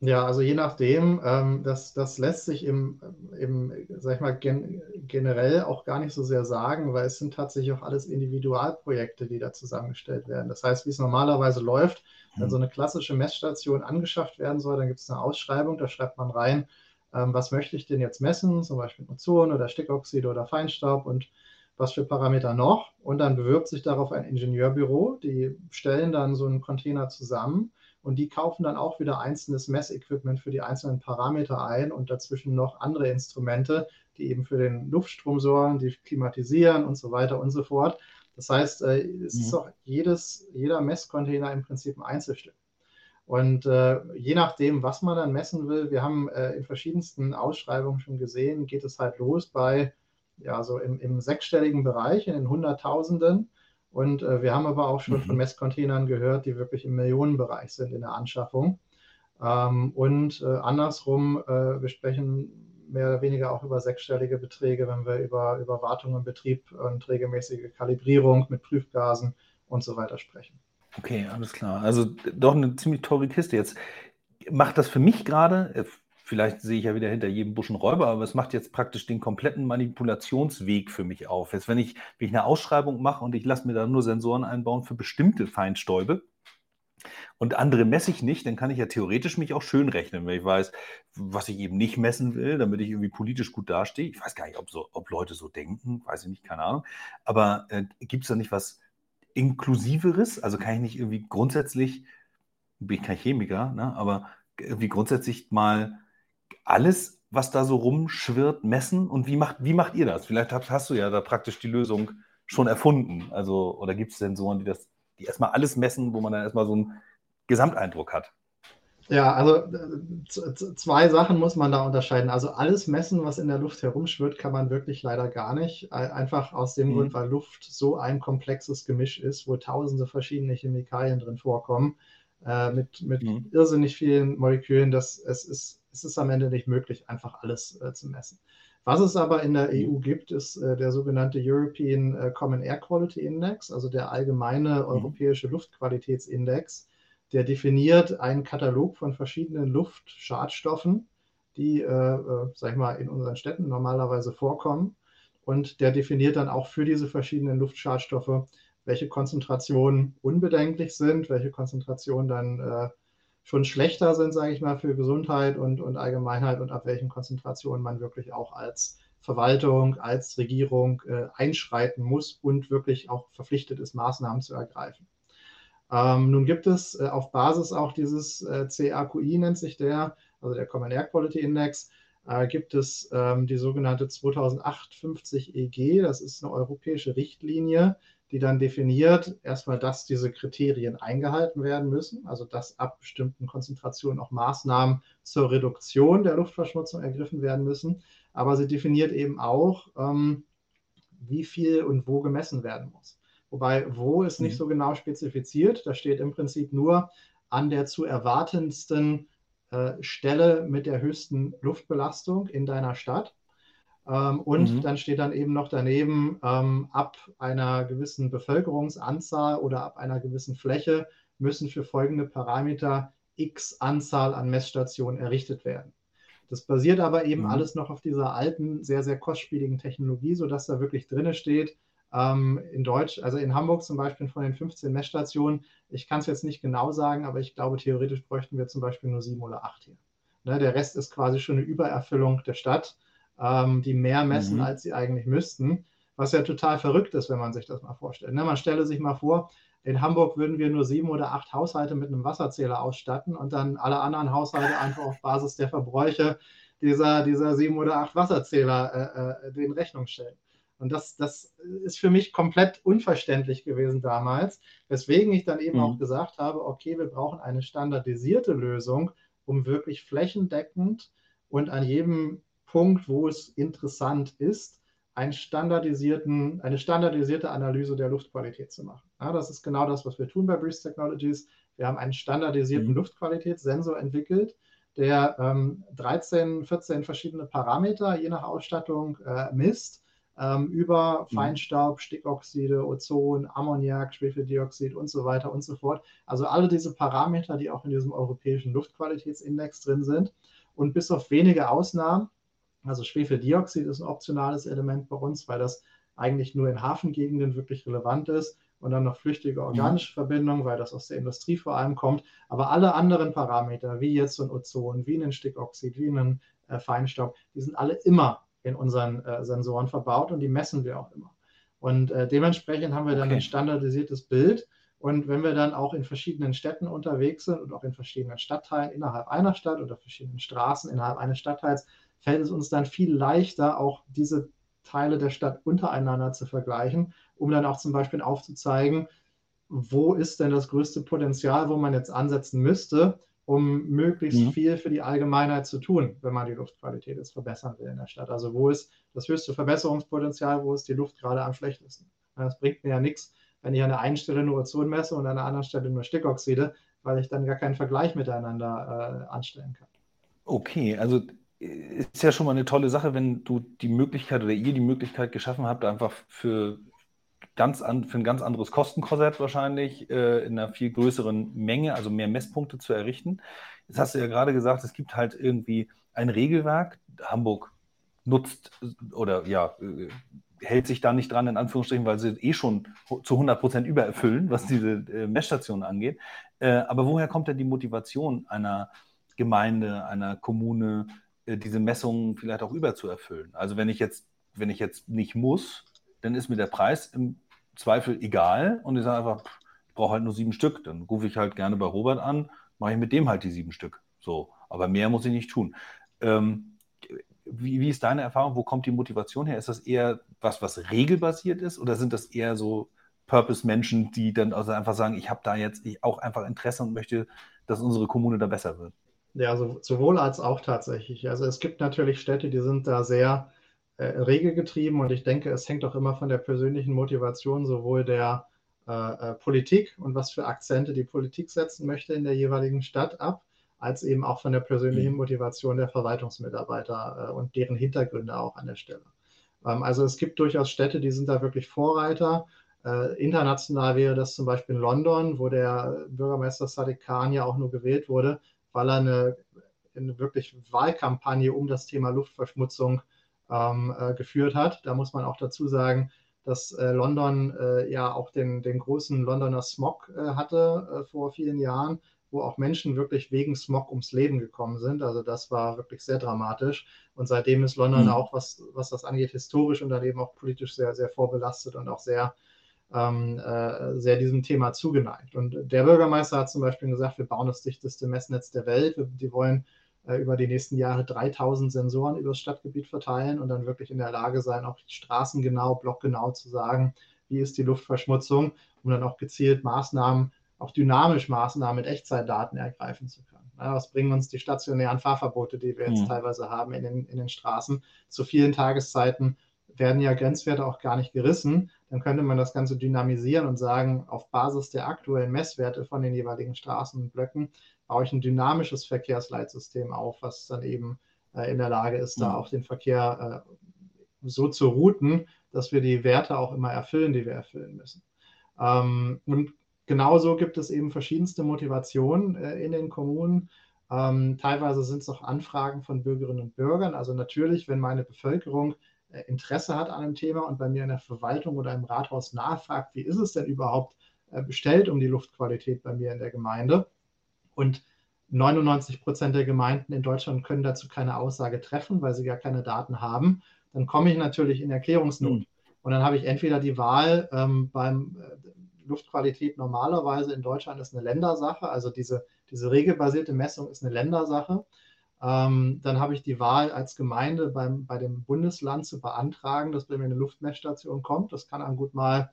[SPEAKER 3] Ja, also je nachdem, ähm, das, das lässt sich im, im sag ich mal, gen, generell auch gar nicht so sehr sagen, weil es sind tatsächlich auch alles Individualprojekte, die da zusammengestellt werden. Das heißt, wie es normalerweise läuft, wenn so eine klassische Messstation angeschafft werden soll, dann gibt es eine Ausschreibung, da schreibt man rein, ähm, was möchte ich denn jetzt messen, zum Beispiel Ozon oder Stickoxide oder Feinstaub und was für Parameter noch. Und dann bewirbt sich darauf ein Ingenieurbüro, die stellen dann so einen Container zusammen und die kaufen dann auch wieder einzelnes Messequipment für die einzelnen Parameter ein und dazwischen noch andere Instrumente, die eben für den Luftstrom sorgen, die klimatisieren und so weiter und so fort. Das heißt, äh, es mhm. ist auch jedes, jeder Messcontainer im Prinzip ein Einzelstück. Und äh, je nachdem, was man dann messen will, wir haben äh, in verschiedensten Ausschreibungen schon gesehen, geht es halt los bei, ja, so im, im sechsstelligen Bereich, in den Hunderttausenden und äh, wir haben aber auch schon mhm. von Messcontainern gehört, die wirklich im Millionenbereich sind in der Anschaffung. Ähm, und äh, andersrum, äh, wir sprechen mehr oder weniger auch über sechsstellige Beträge, wenn wir über, über Wartung und Betrieb und regelmäßige Kalibrierung mit Prüfgasen und so weiter sprechen.
[SPEAKER 4] Okay, alles klar. Also doch eine ziemlich teure Kiste. Jetzt macht das für mich gerade, äh, Vielleicht sehe ich ja wieder hinter jedem Busch einen Räuber, aber es macht jetzt praktisch den kompletten Manipulationsweg für mich auf. Jetzt, wenn ich, wenn ich eine Ausschreibung mache und ich lasse mir da nur Sensoren einbauen für bestimmte Feinstäube und andere messe ich nicht, dann kann ich ja theoretisch mich auch schön rechnen, wenn ich weiß, was ich eben nicht messen will, damit ich irgendwie politisch gut dastehe. Ich weiß gar nicht, ob, so, ob Leute so denken, weiß ich nicht, keine Ahnung. Aber äh, gibt es da nicht was Inklusiveres? Also kann ich nicht irgendwie grundsätzlich, bin ich kein Chemiker, ne, aber irgendwie grundsätzlich mal alles, was da so rumschwirrt, messen? Und wie macht, wie macht ihr das? Vielleicht hast, hast du ja da praktisch die Lösung schon erfunden. Also, oder gibt es Sensoren, die das, die erstmal alles messen, wo man dann erstmal so einen Gesamteindruck hat?
[SPEAKER 3] Ja, also äh, zwei Sachen muss man da unterscheiden. Also alles messen, was in der Luft herumschwirrt, kann man wirklich leider gar nicht. Einfach aus dem mhm. Grund, weil Luft so ein komplexes Gemisch ist, wo tausende verschiedene Chemikalien drin vorkommen, äh, mit, mit mhm. irrsinnig vielen Molekülen, dass es ist es ist am Ende nicht möglich, einfach alles äh, zu messen. Was es aber in der EU gibt, ist äh, der sogenannte European äh, Common Air Quality Index, also der allgemeine mhm. europäische Luftqualitätsindex. Der definiert einen Katalog von verschiedenen Luftschadstoffen, die, äh, äh, sag ich mal, in unseren Städten normalerweise vorkommen. Und der definiert dann auch für diese verschiedenen Luftschadstoffe, welche Konzentrationen unbedenklich sind, welche Konzentrationen dann äh, schon schlechter sind, sage ich mal, für Gesundheit und, und Allgemeinheit und ab welchen Konzentrationen man wirklich auch als Verwaltung, als Regierung äh, einschreiten muss und wirklich auch verpflichtet ist, Maßnahmen zu ergreifen. Ähm, nun gibt es äh, auf Basis auch dieses äh, CAQI, nennt sich der, also der Common Air Quality Index, äh, gibt es ähm, die sogenannte 2008-50 EG, das ist eine europäische Richtlinie, die dann definiert, erstmal, dass diese Kriterien eingehalten werden müssen, also dass ab bestimmten Konzentrationen auch Maßnahmen zur Reduktion der Luftverschmutzung ergriffen werden müssen. Aber sie definiert eben auch, ähm, wie viel und wo gemessen werden muss. Wobei wo ist nicht mhm. so genau spezifiziert. Da steht im Prinzip nur an der zu erwartendsten äh, Stelle mit der höchsten Luftbelastung in deiner Stadt. Ähm, und mhm. dann steht dann eben noch daneben, ähm, ab einer gewissen Bevölkerungsanzahl oder ab einer gewissen Fläche müssen für folgende Parameter x Anzahl an Messstationen errichtet werden. Das basiert aber eben mhm. alles noch auf dieser alten, sehr, sehr kostspieligen Technologie, sodass da wirklich drinne steht, ähm, in Deutsch, also in Hamburg zum Beispiel von den 15 Messstationen, ich kann es jetzt nicht genau sagen, aber ich glaube, theoretisch bräuchten wir zum Beispiel nur sieben oder acht hier. Ne, der Rest ist quasi schon eine Übererfüllung der Stadt ähm, die mehr messen, mhm. als sie eigentlich müssten. Was ja total verrückt ist, wenn man sich das mal vorstellt. Ne? Man stelle sich mal vor, in Hamburg würden wir nur sieben oder acht Haushalte mit einem Wasserzähler ausstatten und dann alle anderen Haushalte einfach auf Basis der Verbräuche dieser, dieser sieben oder acht Wasserzähler äh, äh, den Rechnung stellen. Und das, das ist für mich komplett unverständlich gewesen damals, weswegen ich dann eben mhm. auch gesagt habe, okay, wir brauchen eine standardisierte Lösung, um wirklich flächendeckend und an jedem Punkt, wo es interessant ist, einen standardisierten, eine standardisierte Analyse der Luftqualität zu machen. Ja, das ist genau das, was wir tun bei Breeze Technologies. Wir haben einen standardisierten mhm. Luftqualitätssensor entwickelt, der ähm, 13, 14 verschiedene Parameter je nach Ausstattung äh, misst ähm, über mhm. Feinstaub, Stickoxide, Ozon, Ammoniak, Schwefeldioxid und so weiter und so fort. Also alle diese Parameter, die auch in diesem europäischen Luftqualitätsindex drin sind. Und bis auf wenige Ausnahmen, also Schwefeldioxid ist ein optionales Element bei uns, weil das eigentlich nur in Hafengegenden wirklich relevant ist und dann noch flüchtige mhm. organische mhm. Verbindungen, weil das aus der Industrie vor allem kommt. Aber alle anderen Parameter, wie jetzt so ein Ozon, wie ein Stickoxid, wie ein äh, Feinstaub, die sind alle immer in unseren äh, Sensoren verbaut und die messen wir auch immer. Und äh, dementsprechend haben wir dann okay. ein standardisiertes Bild. Und wenn wir dann auch in verschiedenen Städten unterwegs sind und auch in verschiedenen Stadtteilen innerhalb einer Stadt oder verschiedenen Straßen innerhalb eines Stadtteils, fällt es uns dann viel leichter, auch diese Teile der Stadt untereinander zu vergleichen, um dann auch zum Beispiel aufzuzeigen, wo ist denn das größte Potenzial, wo man jetzt ansetzen müsste, um möglichst mhm. viel für die Allgemeinheit zu tun, wenn man die Luftqualität jetzt verbessern will in der Stadt. Also wo ist das höchste Verbesserungspotenzial, wo ist die Luft gerade am schlechtesten? Das bringt mir ja nichts, wenn ich an der einen Stelle nur Ozon messe und an der anderen Stelle nur Stickoxide, weil ich dann gar keinen Vergleich miteinander äh, anstellen kann.
[SPEAKER 4] Okay, also ist ja schon mal eine tolle Sache, wenn du die Möglichkeit oder ihr die Möglichkeit geschaffen habt, einfach für ganz an, für ein ganz anderes Kostenkorsett wahrscheinlich äh, in einer viel größeren Menge, also mehr Messpunkte zu errichten. Jetzt hast du ja gerade gesagt, es gibt halt irgendwie ein Regelwerk. Hamburg nutzt oder ja, äh, hält sich da nicht dran, in Anführungsstrichen, weil sie eh schon zu 100 Prozent übererfüllen, was diese äh, Messstationen angeht. Äh, aber woher kommt denn die Motivation einer Gemeinde, einer Kommune, diese Messungen vielleicht auch überzuerfüllen? Also wenn ich jetzt, wenn ich jetzt nicht muss, dann ist mir der Preis im Zweifel egal und ich sage einfach, ich brauche halt nur sieben Stück. Dann rufe ich halt gerne bei Robert an, mache ich mit dem halt die sieben Stück. So, aber mehr muss ich nicht tun. Ähm, wie, wie, ist deine Erfahrung? Wo kommt die Motivation her? Ist das eher was, was regelbasiert ist oder sind das eher so Purpose-Menschen, die dann also einfach sagen, ich habe da jetzt auch einfach Interesse und möchte, dass unsere Kommune da besser wird?
[SPEAKER 3] Ja, so, sowohl als auch tatsächlich. Also es gibt natürlich Städte, die sind da sehr äh, regelgetrieben und ich denke, es hängt auch immer von der persönlichen Motivation sowohl der äh, äh, Politik und was für Akzente die Politik setzen möchte in der jeweiligen Stadt ab, als eben auch von der persönlichen mhm. Motivation der Verwaltungsmitarbeiter äh, und deren Hintergründe auch an der Stelle. Ähm, also es gibt durchaus Städte, die sind da wirklich Vorreiter. Äh, international wäre das zum Beispiel in London, wo der Bürgermeister Sadiq Khan ja auch nur gewählt wurde, weil er eine, eine wirklich Wahlkampagne um das Thema Luftverschmutzung ähm, äh, geführt hat. Da muss man auch dazu sagen, dass äh, London äh, ja auch den, den großen Londoner Smog äh, hatte äh, vor vielen Jahren, wo auch Menschen wirklich wegen Smog ums Leben gekommen sind. Also das war wirklich sehr dramatisch. Und seitdem ist London mhm. auch, was, was das angeht, historisch und dann eben auch politisch sehr, sehr vorbelastet und auch sehr, ähm, äh, sehr diesem Thema zugeneigt. Und der Bürgermeister hat zum Beispiel gesagt, wir bauen das dichteste Messnetz der Welt. Wir, die wollen äh, über die nächsten Jahre 3000 Sensoren über das Stadtgebiet verteilen und dann wirklich in der Lage sein, auch straßengenau, blockgenau zu sagen, wie ist die Luftverschmutzung, um dann auch gezielt Maßnahmen, auch dynamisch Maßnahmen mit Echtzeitdaten ergreifen zu können. Ja, was bringen uns die stationären Fahrverbote, die wir jetzt mhm. teilweise haben in den, in den Straßen? Zu vielen Tageszeiten werden ja Grenzwerte auch gar nicht gerissen. Dann könnte man das Ganze dynamisieren und sagen, auf Basis der aktuellen Messwerte von den jeweiligen Straßen und Blöcken baue ich ein dynamisches Verkehrsleitsystem auf, was dann eben äh, in der Lage ist, da mhm. auch den Verkehr äh, so zu routen, dass wir die Werte auch immer erfüllen, die wir erfüllen müssen. Ähm, und genauso gibt es eben verschiedenste Motivationen äh, in den Kommunen. Ähm, teilweise sind es auch Anfragen von Bürgerinnen und Bürgern. Also natürlich, wenn meine Bevölkerung Interesse hat an einem Thema und bei mir in der Verwaltung oder im Rathaus nachfragt, wie ist es denn überhaupt äh, bestellt um die Luftqualität bei mir in der Gemeinde, und 99 Prozent der Gemeinden in Deutschland können dazu keine Aussage treffen, weil sie gar keine Daten haben. Dann komme ich natürlich in Erklärungsnot. Mhm. Und dann habe ich entweder die Wahl ähm, beim äh, Luftqualität normalerweise in Deutschland ist eine Ländersache, also diese, diese regelbasierte Messung ist eine Ländersache. Ähm, dann habe ich die Wahl als Gemeinde beim, bei dem Bundesland zu beantragen, dass bei mir eine Luftmessstation kommt. Das kann dann gut mal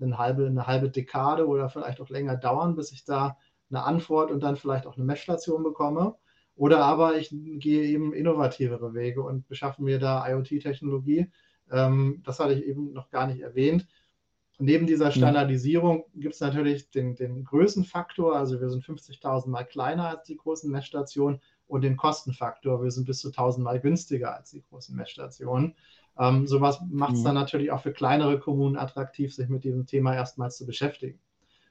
[SPEAKER 3] eine halbe, eine halbe Dekade oder vielleicht auch länger dauern, bis ich da eine Antwort und dann vielleicht auch eine Messstation bekomme. Oder aber ich gehe eben innovativere Wege und beschaffe mir da IoT-Technologie. Ähm, das hatte ich eben noch gar nicht erwähnt. neben dieser mhm. Standardisierung gibt es natürlich den, den Größenfaktor, also wir sind 50.000 Mal kleiner als die großen Messstationen und den Kostenfaktor, wir sind bis zu 1000 Mal günstiger als die großen Messstationen. Ähm, sowas macht es mhm. dann natürlich auch für kleinere Kommunen attraktiv, sich mit diesem Thema erstmals zu beschäftigen.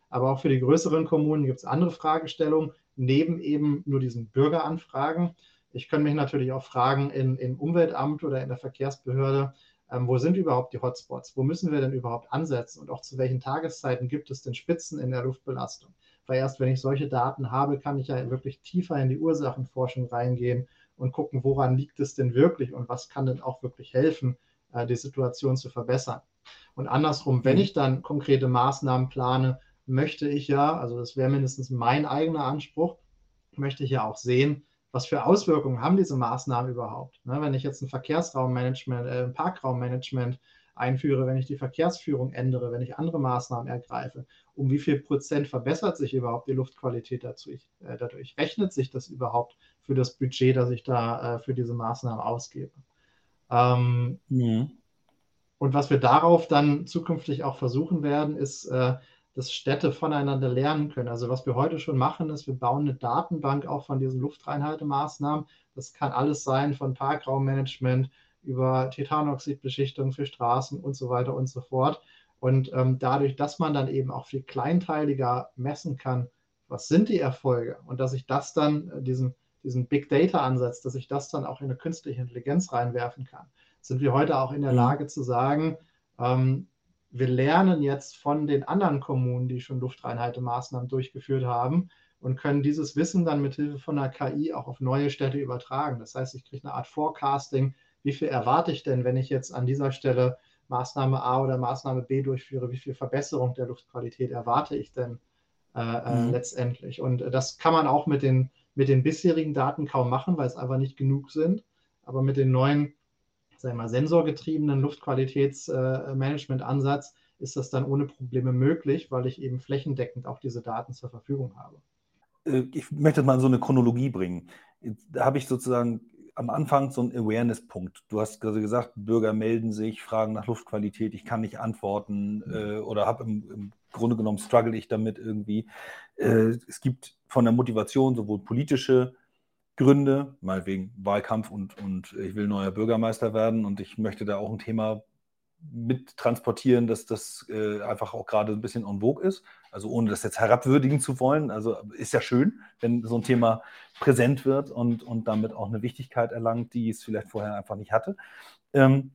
[SPEAKER 3] Aber auch für die größeren Kommunen gibt es andere Fragestellungen, neben eben nur diesen Bürgeranfragen. Ich kann mich natürlich auch fragen in, im Umweltamt oder in der Verkehrsbehörde, ähm, wo sind überhaupt die Hotspots? Wo müssen wir denn überhaupt ansetzen? Und auch zu welchen Tageszeiten gibt es denn Spitzen in der Luftbelastung? Weil erst wenn ich solche Daten habe, kann ich ja wirklich tiefer in die Ursachenforschung reingehen und gucken, woran liegt es denn wirklich und was kann denn auch wirklich helfen, äh, die Situation zu verbessern. Und andersrum, wenn mhm. ich dann konkrete Maßnahmen plane, möchte ich ja, also das wäre mindestens mein eigener Anspruch, möchte ich ja auch sehen, was für Auswirkungen haben diese Maßnahmen überhaupt. Ne, wenn ich jetzt ein Verkehrsraummanagement, äh, ein Parkraummanagement einführe, wenn ich die Verkehrsführung ändere, wenn ich andere Maßnahmen ergreife, um wie viel Prozent verbessert sich überhaupt die Luftqualität dazu, äh, dadurch? Rechnet sich das überhaupt für das Budget, das ich da äh, für diese Maßnahmen ausgebe? Ähm, mhm. Und was wir darauf dann zukünftig auch versuchen werden, ist, äh, dass Städte voneinander lernen können. Also was wir heute schon machen, ist, wir bauen eine Datenbank auch von diesen Luftreinhaltemaßnahmen. Das kann alles sein, von Parkraummanagement über Titanoxidbeschichtung für Straßen und so weiter und so fort. Und ähm, dadurch, dass man dann eben auch viel kleinteiliger messen kann, was sind die Erfolge und dass ich das dann, äh, diesen, diesen Big Data-Ansatz, dass ich das dann auch in eine künstliche Intelligenz reinwerfen kann, sind wir heute auch in der mhm. Lage zu sagen, ähm, wir lernen jetzt von den anderen Kommunen, die schon Luftreinhaltemaßnahmen durchgeführt haben und können dieses Wissen dann mit Hilfe von einer KI auch auf neue Städte übertragen. Das heißt, ich kriege eine Art Forecasting. Wie viel erwarte ich denn, wenn ich jetzt an dieser Stelle Maßnahme A oder Maßnahme B durchführe? Wie viel Verbesserung der Luftqualität erwarte ich denn äh, äh mhm. letztendlich? Und das kann man auch mit den, mit den bisherigen Daten kaum machen, weil es einfach nicht genug sind. Aber mit den neuen sagen wir mal, sensorgetriebenen Luftqualitätsmanagement-Ansatz ist das dann ohne Probleme möglich, weil ich eben flächendeckend auch diese Daten zur Verfügung habe.
[SPEAKER 4] Äh, ich möchte mal so eine Chronologie bringen. Da habe ich sozusagen am Anfang so einen Awareness-Punkt. Du hast also gesagt, Bürger melden sich, fragen nach Luftqualität, ich kann nicht antworten äh, oder habe im, im, Grunde genommen struggle ich damit irgendwie. Äh, es gibt von der Motivation sowohl politische Gründe, mal wegen Wahlkampf und, und ich will neuer Bürgermeister werden und ich möchte da auch ein Thema mit transportieren, dass das äh, einfach auch gerade ein bisschen en vogue ist. Also ohne das jetzt herabwürdigen zu wollen. Also ist ja schön, wenn so ein Thema präsent wird und, und damit auch eine Wichtigkeit erlangt, die es vielleicht vorher einfach nicht hatte. Ähm,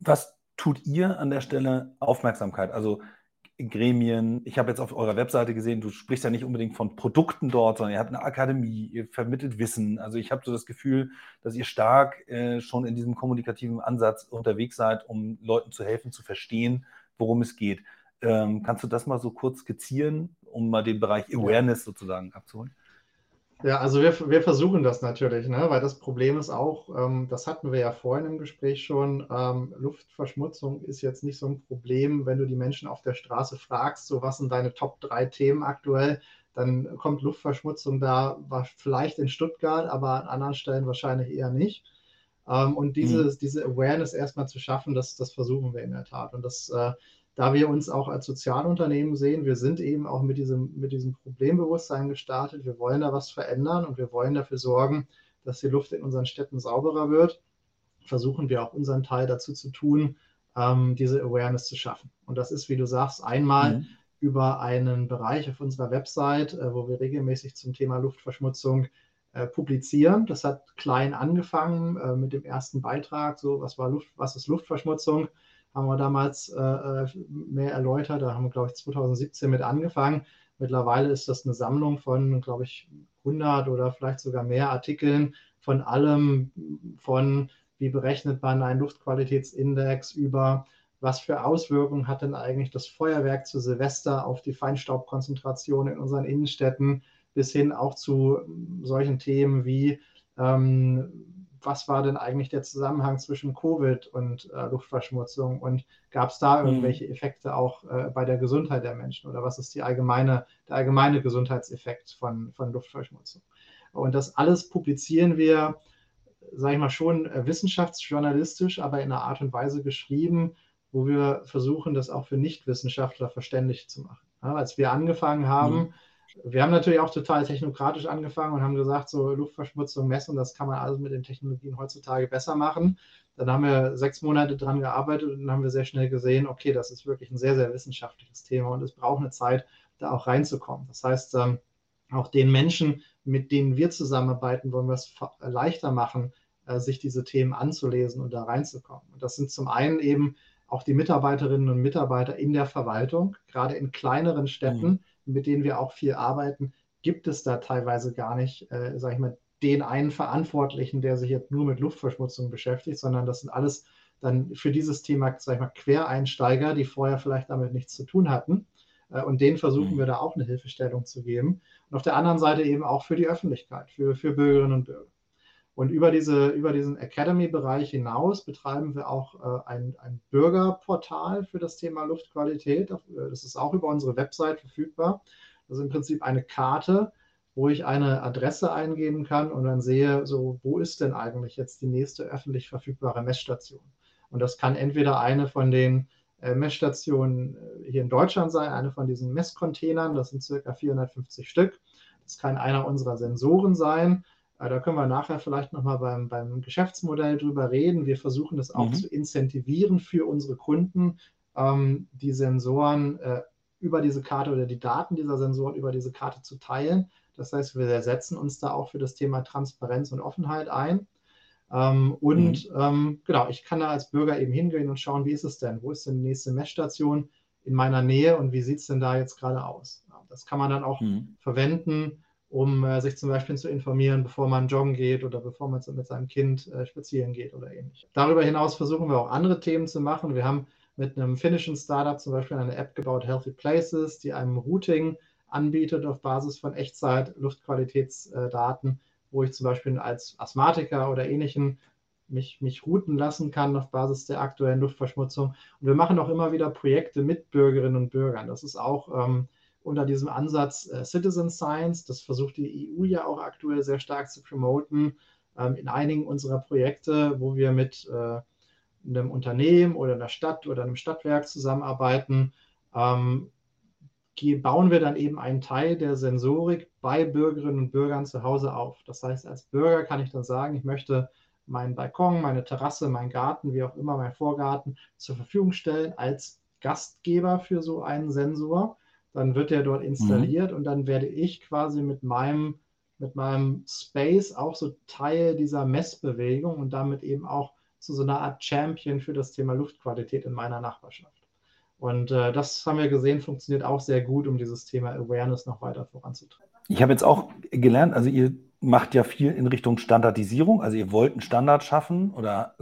[SPEAKER 4] was tut ihr an der Stelle Aufmerksamkeit? Also Gremien. Ich habe jetzt auf eurer Webseite gesehen, du sprichst ja nicht unbedingt von Produkten dort, sondern ihr habt eine Akademie, ihr vermittelt Wissen. Also ich habe so das Gefühl, dass ihr stark äh, schon in diesem kommunikativen Ansatz unterwegs seid, um Leuten zu helfen, zu verstehen, worum es geht. Ähm, kannst du das mal so kurz skizzieren, um mal den Bereich Awareness sozusagen abzuholen?
[SPEAKER 3] Ja, also wir, wir versuchen das natürlich, ne? weil das Problem ist auch, ähm, das hatten wir ja vorhin im Gespräch schon, ähm, Luftverschmutzung ist jetzt nicht so ein Problem, wenn du die Menschen auf der Straße fragst, so was sind deine Top 3 Themen aktuell, dann kommt Luftverschmutzung da vielleicht in Stuttgart, aber an anderen Stellen wahrscheinlich eher nicht. Ähm, und diese, mhm. diese Awareness erstmal zu schaffen, das, das versuchen wir in der Tat. Und das äh, da wir uns auch als Sozialunternehmen sehen, wir sind eben auch mit diesem, mit diesem Problembewusstsein gestartet. Wir wollen da was verändern und wir wollen dafür sorgen, dass die Luft in unseren Städten sauberer wird. Versuchen wir auch unseren Teil dazu zu tun, ähm, diese Awareness zu schaffen. Und das ist, wie du sagst, einmal mhm. über einen Bereich auf unserer Website, äh, wo wir regelmäßig zum Thema Luftverschmutzung äh, publizieren. Das hat klein angefangen äh, mit dem ersten Beitrag, so was war Luft, was ist Luftverschmutzung? Haben wir damals äh, äh, mehr erläutert. Da haben wir, glaube ich, 2017 mit angefangen. Mittlerweile ist das eine Sammlung von, glaube ich, 100 oder vielleicht sogar mehr Artikeln von allem, von wie berechnet man einen Luftqualitätsindex über was für Auswirkungen hat denn eigentlich das Feuerwerk zu Silvester auf die Feinstaubkonzentration in unseren Innenstädten, bis hin auch zu solchen Themen wie ähm, was war denn eigentlich der Zusammenhang zwischen Covid und äh, Luftverschmutzung und gab es da mhm. irgendwelche Effekte auch äh, bei der Gesundheit der Menschen oder was ist die allgemeine, der allgemeine Gesundheitseffekt von, von Luftverschmutzung? Und das alles publizieren wir, sage ich mal, schon äh, wissenschaftsjournalistisch, aber in einer Art und Weise geschrieben, wo wir versuchen, das auch für Nichtwissenschaftler verständlich zu machen. Ja, als wir angefangen haben, mhm wir haben natürlich auch total technokratisch angefangen und haben gesagt, so Luftverschmutzung messen, das kann man alles mit den Technologien heutzutage besser machen. Dann haben wir sechs Monate dran gearbeitet und dann haben wir sehr schnell gesehen, okay, das ist wirklich ein sehr, sehr wissenschaftliches Thema und es braucht eine Zeit, da auch reinzukommen. Das heißt, ähm, auch den Menschen, mit denen wir zusammenarbeiten, wollen wir es leichter machen, äh, sich diese Themen anzulesen und da reinzukommen. Und das sind zum einen eben auch die Mitarbeiterinnen und Mitarbeiter in der Verwaltung, gerade in kleineren Städten, mhm. Mit denen wir auch viel arbeiten, gibt es da teilweise gar nicht, äh, sage ich mal, den einen Verantwortlichen, der sich jetzt nur mit Luftverschmutzung beschäftigt, sondern das sind alles dann für dieses Thema, sag ich mal, Quereinsteiger, die vorher vielleicht damit nichts zu tun hatten. Äh, und denen versuchen mhm. wir da auch eine Hilfestellung zu geben. Und auf der anderen Seite eben auch für die Öffentlichkeit, für, für Bürgerinnen und Bürger. Und über, diese, über diesen Academy-Bereich hinaus betreiben wir auch äh, ein, ein, Bürgerportal für das Thema Luftqualität. Äh, das ist auch über unsere Website verfügbar. Das ist im Prinzip eine Karte, wo ich eine Adresse eingeben kann und dann sehe, so, wo ist denn eigentlich jetzt die nächste öffentlich verfügbare Messstation? Und das kann entweder eine von den äh, Messstationen äh, hier in Deutschland sein, eine von diesen Messcontainern, das sind circa 450 Stück. Das kann einer unserer Sensoren sein da können wir nachher vielleicht nochmal beim, beim Geschäftsmodell drüber reden. Wir versuchen das auch mhm. zu incentivieren für unsere Kunden, ähm, die Sensoren äh, über diese Karte oder die Daten dieser Sensoren über diese Karte zu teilen. Das heißt, wir setzen uns da auch für das Thema Transparenz und Offenheit ein. Ähm, und mhm. ähm, genau, ich kann da als Bürger eben hingehen und schauen, wie ist es denn? Wo ist denn die nächste Messstation in meiner Nähe und wie sieht es denn da jetzt gerade aus? Das kann man dann auch mhm. verwenden, um äh, sich zum Beispiel zu informieren, bevor man joggen geht oder bevor man mit seinem Kind äh, spazieren geht oder ähnlich. Darüber hinaus versuchen wir auch andere Themen zu machen. Wir haben mit einem finnischen Startup zum Beispiel eine App gebaut, Healthy Places, die einem Routing anbietet auf Basis von Echtzeit-Luftqualitätsdaten, wo ich zum Beispiel als Asthmatiker oder ähnlichen mich, mich routen lassen kann auf Basis der aktuellen Luftverschmutzung. Und wir machen auch immer wieder Projekte mit Bürgerinnen und Bürgern. Das ist auch ähm, unter diesem Ansatz äh, Citizen Science. Das versucht die EU ja auch aktuell sehr stark zu promoten. Ähm, in einigen unserer Projekte, wo wir mit äh, einem Unternehmen oder einer Stadt oder einem Stadtwerk zusammenarbeiten, ähm, bauen wir dann eben einen Teil der Sensorik bei Bürgerinnen und Bürgern zu Hause auf. Das heißt, als Bürger kann ich dann sagen, ich möchte meinen Balkon, meine Terrasse, meinen Garten, wie auch immer, meinen Vorgarten zur Verfügung stellen als Gastgeber für so einen Sensor dann wird der dort installiert mhm. und dann werde ich quasi mit meinem, mit meinem Space auch so Teil dieser Messbewegung und damit eben auch zu so einer Art Champion für das Thema Luftqualität in meiner Nachbarschaft. Und äh, das haben wir gesehen, funktioniert auch sehr gut, um dieses Thema Awareness noch weiter voranzutreiben.
[SPEAKER 4] Ich habe jetzt auch gelernt, also ihr macht ja viel in Richtung Standardisierung, also ihr wollt einen Standard schaffen oder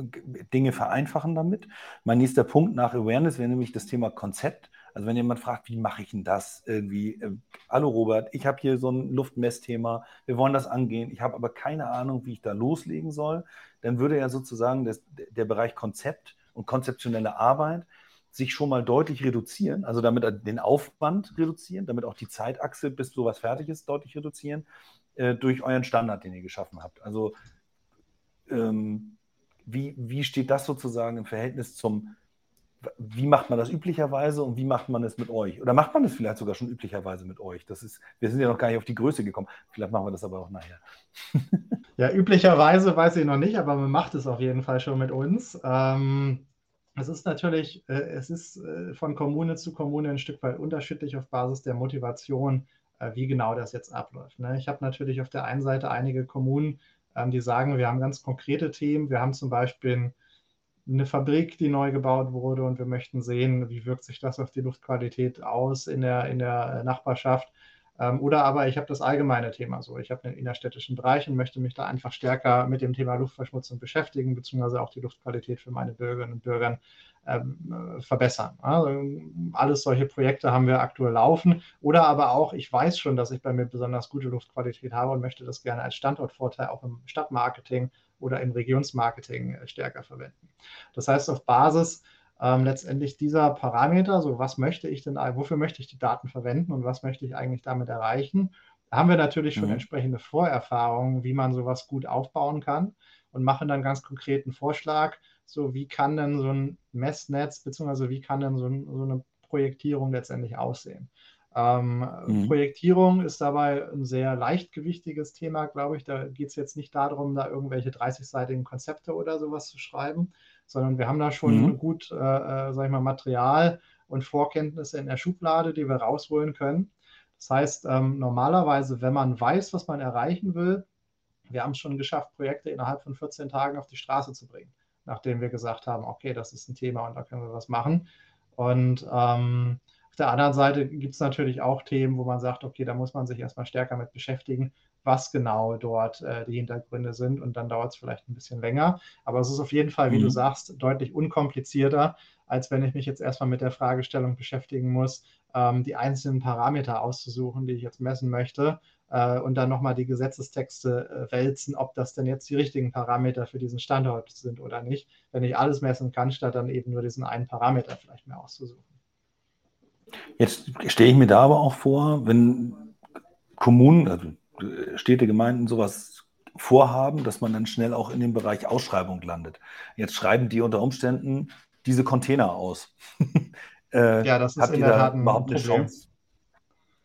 [SPEAKER 4] Dinge vereinfachen damit. Mein nächster Punkt nach Awareness wäre nämlich das Thema Konzept. Also wenn jemand fragt, wie mache ich denn das irgendwie? Äh, Hallo Robert, ich habe hier so ein Luftmessthema, wir wollen das angehen, ich habe aber keine Ahnung, wie ich da loslegen soll, dann würde ja sozusagen das, der Bereich Konzept und konzeptionelle Arbeit sich schon mal deutlich reduzieren, also damit den Aufwand reduzieren, damit auch die Zeitachse, bis sowas fertig ist, deutlich reduzieren, äh, durch euren Standard, den ihr geschaffen habt. Also ähm, wie, wie steht das sozusagen im Verhältnis zum wie macht man das üblicherweise und wie macht man es mit euch? Oder macht man es vielleicht sogar schon üblicherweise mit euch? Das ist, wir sind ja noch gar nicht auf die Größe gekommen. Vielleicht machen wir das aber auch nachher.
[SPEAKER 3] ja, üblicherweise weiß ich noch nicht, aber man macht es auf jeden Fall schon mit uns. Ähm, es ist natürlich, äh, es ist äh, von Kommune zu Kommune ein Stück weit unterschiedlich auf Basis der Motivation, äh, wie genau das jetzt abläuft. Ne? Ich habe natürlich auf der einen Seite einige Kommunen, ähm, die sagen, wir haben ganz konkrete Themen. Wir haben zum Beispiel eine Fabrik, die neu gebaut wurde und wir möchten sehen, wie wirkt sich das auf die Luftqualität aus in der, in der Nachbarschaft. Ähm, oder aber ich habe das allgemeine Thema so. Ich habe einen innerstädtischen Bereich und möchte mich da einfach stärker mit dem Thema Luftverschmutzung beschäftigen, beziehungsweise auch die Luftqualität für meine Bürgerinnen und Bürger ähm, äh, verbessern. Also, alles solche Projekte haben wir aktuell laufen. Oder aber auch, ich weiß schon, dass ich bei mir besonders gute Luftqualität habe und möchte das gerne als Standortvorteil auch im Stadtmarketing oder im Regionsmarketing äh, stärker verwenden. Das heißt, auf Basis ähm, letztendlich dieser Parameter, so was möchte ich denn, wofür möchte ich die Daten verwenden und was möchte ich eigentlich damit erreichen, da haben wir natürlich schon mhm. entsprechende Vorerfahrungen, wie man sowas gut aufbauen kann und machen dann ganz konkreten Vorschlag, so wie kann denn so ein Messnetz, beziehungsweise wie kann denn so, ein, so eine Projektierung letztendlich aussehen. Ähm, mhm. Projektierung ist dabei ein sehr leichtgewichtiges Thema, glaube ich. Da geht es jetzt nicht darum, da irgendwelche 30-seitigen Konzepte oder sowas zu schreiben, sondern wir haben da schon mhm. gut, äh, äh, sag ich mal, Material und Vorkenntnisse in der Schublade, die wir rausholen können. Das heißt, ähm, normalerweise, wenn man weiß, was man erreichen will, wir haben es schon geschafft, Projekte innerhalb von 14 Tagen auf die Straße zu bringen, nachdem wir gesagt haben, okay, das ist ein Thema und da können wir was machen. Und ähm, auf der anderen Seite gibt es natürlich auch Themen, wo man sagt, okay, da muss man sich erstmal stärker mit beschäftigen, was genau dort äh, die Hintergründe sind und dann dauert es vielleicht ein bisschen länger. Aber es ist auf jeden Fall, wie mhm. du sagst, deutlich unkomplizierter, als wenn ich mich jetzt erstmal mit der Fragestellung beschäftigen muss, ähm, die einzelnen Parameter auszusuchen, die ich jetzt messen möchte äh, und dann nochmal die Gesetzestexte äh, wälzen, ob das denn jetzt die richtigen Parameter für diesen Standort sind oder nicht, wenn ich alles messen kann, statt dann eben nur diesen einen Parameter vielleicht mehr auszusuchen.
[SPEAKER 4] Jetzt stelle ich mir da aber auch vor, wenn Kommunen, also Städte, Gemeinden sowas vorhaben, dass man dann schnell auch in dem Bereich Ausschreibung landet. Jetzt schreiben die unter Umständen diese Container aus.
[SPEAKER 3] äh, ja, das ist in der Tat überhaupt eine Chance.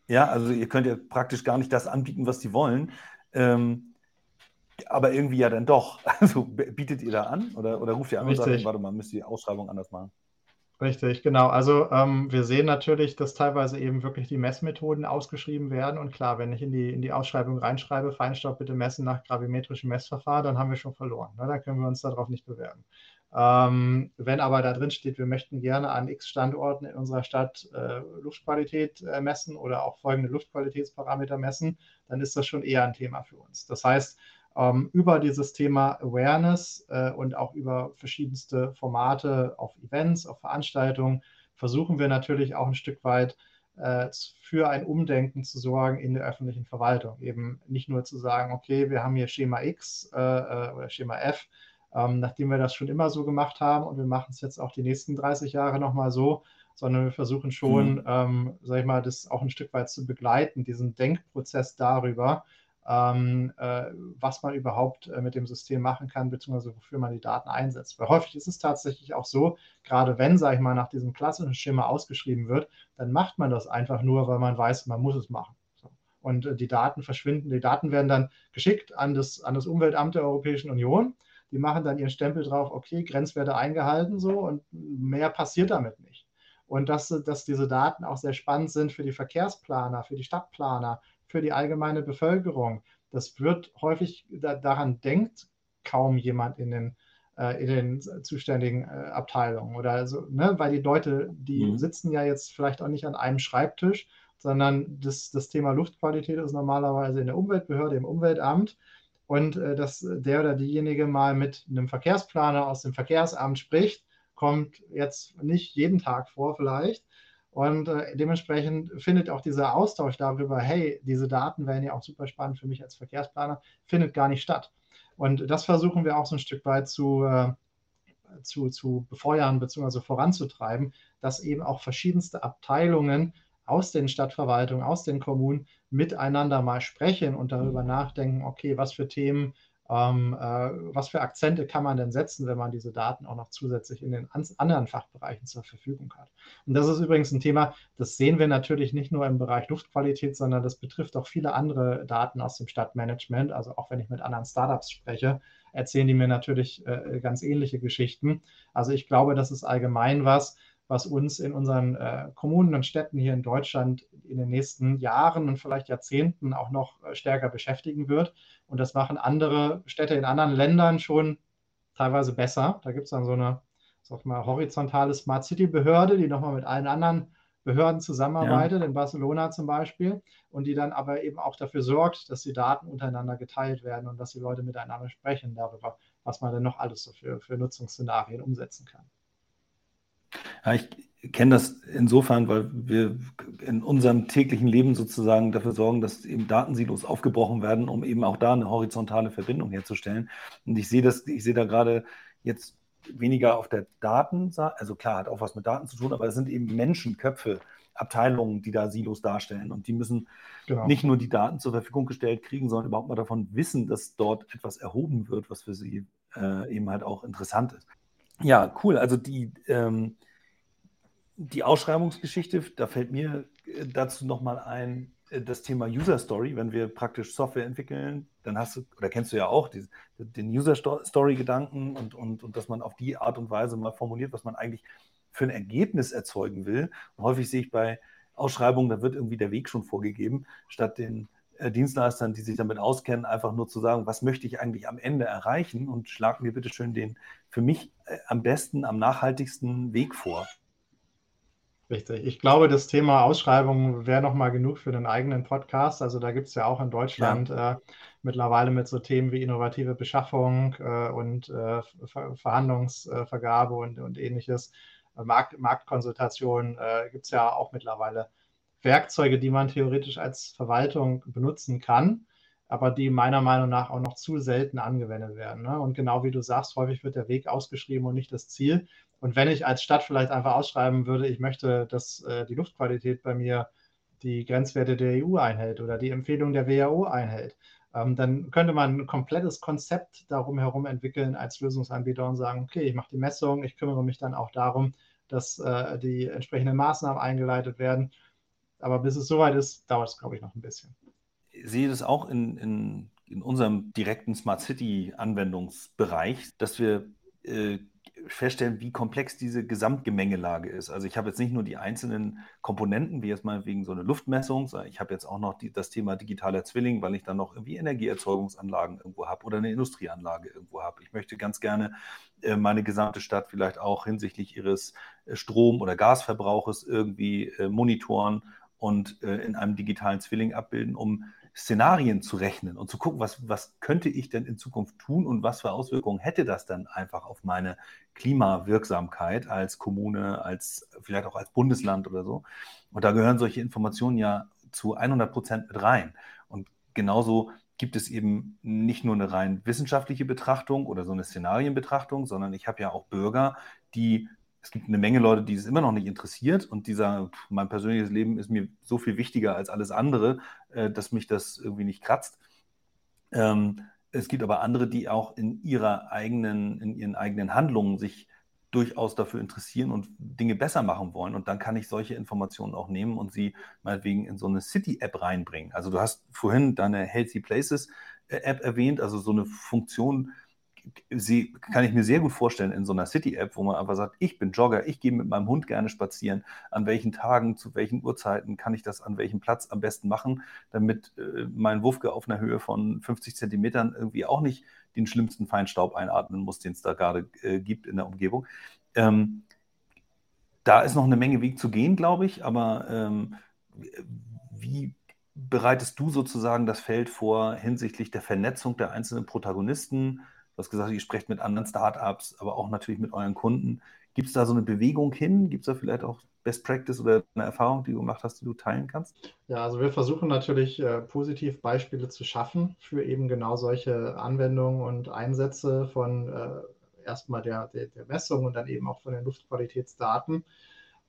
[SPEAKER 4] Ja, also ihr könnt ja praktisch gar nicht das anbieten, was die wollen. Ähm, aber irgendwie ja dann doch. Also bietet ihr da an oder, oder ruft ihr an
[SPEAKER 3] Richtig. und sagt,
[SPEAKER 4] warte mal, müsst ihr die Ausschreibung anders machen?
[SPEAKER 3] Richtig, genau. Also ähm, wir sehen natürlich, dass teilweise eben wirklich die Messmethoden ausgeschrieben werden. Und klar, wenn ich in die, in die Ausschreibung reinschreibe, Feinstaub bitte messen nach gravimetrischem Messverfahren, dann haben wir schon verloren. Ne? Dann können wir uns darauf nicht bewerben. Ähm, wenn aber da drin steht, wir möchten gerne an x Standorten in unserer Stadt äh, Luftqualität äh, messen oder auch folgende Luftqualitätsparameter messen, dann ist das schon eher ein Thema für uns. Das heißt, ähm, über dieses Thema Awareness äh, und auch über verschiedenste Formate auf Events, auf Veranstaltungen versuchen wir natürlich auch ein Stück weit äh, für ein Umdenken zu sorgen in der öffentlichen Verwaltung. Eben nicht nur zu sagen, okay, wir haben hier Schema X äh, äh oder Schema F, ähm, nachdem wir das schon immer so gemacht haben und wir machen es jetzt auch die nächsten 30 Jahre nochmal so, sondern wir versuchen schon, mhm. ähm, sag ich mal, das auch ein Stück weit zu begleiten, diesen Denkprozess darüber, ähm, äh, was man überhaupt äh, mit dem System machen kann, beziehungsweise wofür man die Daten einsetzt. Weil häufig ist es tatsächlich auch so, gerade wenn, sage ich mal, nach diesem klassischen Schema ausgeschrieben wird, dann macht man das einfach nur, weil man weiß, man muss es machen. So. Und äh, die Daten verschwinden, die Daten werden dann geschickt an das, an das Umweltamt der Europäischen Union. Die machen dann ihren Stempel drauf, okay, Grenzwerte eingehalten so und mehr passiert damit nicht. Und dass, dass diese Daten auch sehr spannend sind für die Verkehrsplaner, für die Stadtplaner, für die allgemeine Bevölkerung. Das wird häufig, da, daran denkt kaum jemand in den, äh, in den zuständigen äh, Abteilungen oder so, ne? weil die Leute, die mhm. sitzen ja jetzt vielleicht auch nicht an einem Schreibtisch, sondern das, das Thema Luftqualität ist normalerweise in der Umweltbehörde, im Umweltamt. Und äh, dass der oder diejenige mal mit einem Verkehrsplaner aus dem Verkehrsamt spricht, kommt jetzt nicht jeden Tag vor vielleicht. Und äh, dementsprechend findet auch dieser Austausch darüber, hey, diese Daten wären ja auch super spannend für mich als Verkehrsplaner, findet gar nicht statt. Und das versuchen wir auch so ein Stück weit zu, äh, zu, zu befeuern bzw. voranzutreiben, dass eben auch verschiedenste Abteilungen aus den Stadtverwaltungen, aus den Kommunen miteinander mal sprechen und darüber nachdenken, okay, was für Themen ähm, äh, was für Akzente kann man denn setzen, wenn man diese Daten auch noch zusätzlich in den anderen Fachbereichen zur Verfügung hat? Und das ist übrigens ein Thema, das sehen wir natürlich nicht nur im Bereich Luftqualität, sondern das betrifft auch viele andere Daten aus dem Stadtmanagement. Also auch wenn ich mit anderen Startups spreche, erzählen die mir natürlich äh, ganz ähnliche Geschichten. Also ich glaube, das ist allgemein was, was uns in unseren äh, Kommunen und Städten hier in Deutschland in den nächsten Jahren und vielleicht Jahrzehnten auch noch äh, stärker beschäftigen wird. Und das machen andere Städte in anderen Ländern schon teilweise besser. Da gibt es dann so eine sag mal, horizontale Smart City Behörde, die nochmal mit allen anderen Behörden zusammenarbeitet, ja. in Barcelona zum Beispiel, und die dann aber eben auch dafür sorgt, dass die Daten untereinander geteilt werden und dass die Leute miteinander sprechen darüber, was man denn noch alles so für, für Nutzungsszenarien umsetzen kann.
[SPEAKER 4] Ja, ich kenne das insofern, weil wir in unserem täglichen Leben sozusagen dafür sorgen, dass eben Datensilos aufgebrochen werden, um eben auch da eine horizontale Verbindung herzustellen. Und ich sehe das, ich sehe da gerade jetzt weniger auf der Datenseite, also klar, hat auch was mit Daten zu tun, aber es sind eben Menschenköpfe, Abteilungen, die da Silos darstellen. Und die müssen genau. nicht nur die Daten zur Verfügung gestellt kriegen, sondern überhaupt mal davon wissen, dass dort etwas erhoben wird, was für sie äh, eben halt auch interessant ist. Ja, cool. Also die, ähm, die Ausschreibungsgeschichte, da fällt mir äh, dazu nochmal ein, äh, das Thema User Story, wenn wir praktisch Software entwickeln, dann hast du, oder kennst du ja auch, die, den User Story-Gedanken und, und, und dass man auf die Art und Weise mal formuliert, was man eigentlich für ein Ergebnis erzeugen will. Und häufig sehe ich bei Ausschreibungen, da wird irgendwie der Weg schon vorgegeben, statt den Dienstleistern, die sich damit auskennen, einfach nur zu sagen, was möchte ich eigentlich am Ende erreichen und schlag mir bitte schön den für mich äh, am besten, am nachhaltigsten Weg vor.
[SPEAKER 3] Richtig. Ich glaube, das Thema Ausschreibung wäre noch mal genug für den eigenen Podcast. Also da gibt es ja auch in Deutschland ja. äh, mittlerweile mit so Themen wie innovative Beschaffung äh, und äh, Ver Verhandlungsvergabe und, und ähnliches, äh, Markt, Marktkonsultation, äh, gibt es ja auch mittlerweile Werkzeuge, die man theoretisch als Verwaltung benutzen kann, aber die meiner Meinung nach auch noch zu selten angewendet werden. Ne? Und genau wie du sagst, häufig wird der Weg ausgeschrieben und nicht das Ziel. Und wenn ich als Stadt vielleicht einfach ausschreiben würde, ich möchte, dass äh, die Luftqualität bei mir die Grenzwerte der EU einhält oder die Empfehlung der WHO einhält, ähm, dann könnte man ein komplettes Konzept darum herum entwickeln als Lösungsanbieter und sagen, okay, ich mache die Messung, ich kümmere mich dann auch darum, dass äh, die entsprechenden Maßnahmen eingeleitet werden. Aber bis es soweit ist, dauert es, glaube ich, noch ein bisschen.
[SPEAKER 4] Ich sehe das auch in, in, in unserem direkten Smart City-Anwendungsbereich, dass wir äh, feststellen, wie komplex diese Gesamtgemengelage ist. Also ich habe jetzt nicht nur die einzelnen Komponenten, wie jetzt mal wegen so eine Luftmessung, ich habe jetzt auch noch die, das Thema digitaler Zwilling, weil ich dann noch irgendwie Energieerzeugungsanlagen irgendwo habe oder eine Industrieanlage irgendwo habe. Ich möchte ganz gerne äh, meine gesamte Stadt vielleicht auch hinsichtlich ihres äh, Strom- oder Gasverbrauches irgendwie äh, monitoren und äh, in einem digitalen Zwilling abbilden, um Szenarien zu rechnen und zu gucken, was, was könnte ich denn in Zukunft tun und was für Auswirkungen hätte das dann einfach auf meine Klimawirksamkeit als Kommune, als vielleicht auch als Bundesland oder so. Und da gehören solche Informationen ja zu 100 Prozent mit rein. Und genauso gibt es eben nicht nur eine rein wissenschaftliche Betrachtung oder so eine Szenarienbetrachtung, sondern ich habe ja auch Bürger, die es gibt eine Menge Leute, die es immer noch nicht interessiert und die sagen, mein persönliches Leben ist mir so viel wichtiger als alles andere, äh, dass mich das irgendwie nicht kratzt. Ähm, es gibt aber andere, die auch in ihrer eigenen, in ihren eigenen Handlungen sich durchaus dafür interessieren und Dinge besser machen wollen. Und dann kann ich solche Informationen auch nehmen und sie meinetwegen in so eine City-App reinbringen. Also du hast vorhin deine Healthy Places-App äh, erwähnt, also so eine Funktion, sie kann ich mir sehr gut vorstellen in so einer City-App, wo man einfach sagt, ich bin Jogger, ich gehe mit meinem Hund gerne spazieren. An welchen Tagen, zu welchen Uhrzeiten kann ich das an welchem Platz am besten machen, damit äh, mein Wufke auf einer Höhe von 50 Zentimetern irgendwie auch nicht den schlimmsten Feinstaub einatmen muss, den es da gerade äh, gibt in der Umgebung. Ähm, da ist noch eine Menge Weg zu gehen, glaube ich, aber ähm, wie bereitest du sozusagen das Feld vor hinsichtlich der Vernetzung der einzelnen Protagonisten? Du hast gesagt, ihr sprecht mit anderen Startups, aber auch natürlich mit euren Kunden. Gibt es da so eine Bewegung hin? Gibt es da vielleicht auch Best Practice oder eine Erfahrung, die du gemacht hast, die du teilen kannst?
[SPEAKER 3] Ja, also wir versuchen natürlich äh, positiv Beispiele zu schaffen für eben genau solche Anwendungen und Einsätze von äh, erstmal der, der, der, Messung und dann eben auch von den Luftqualitätsdaten.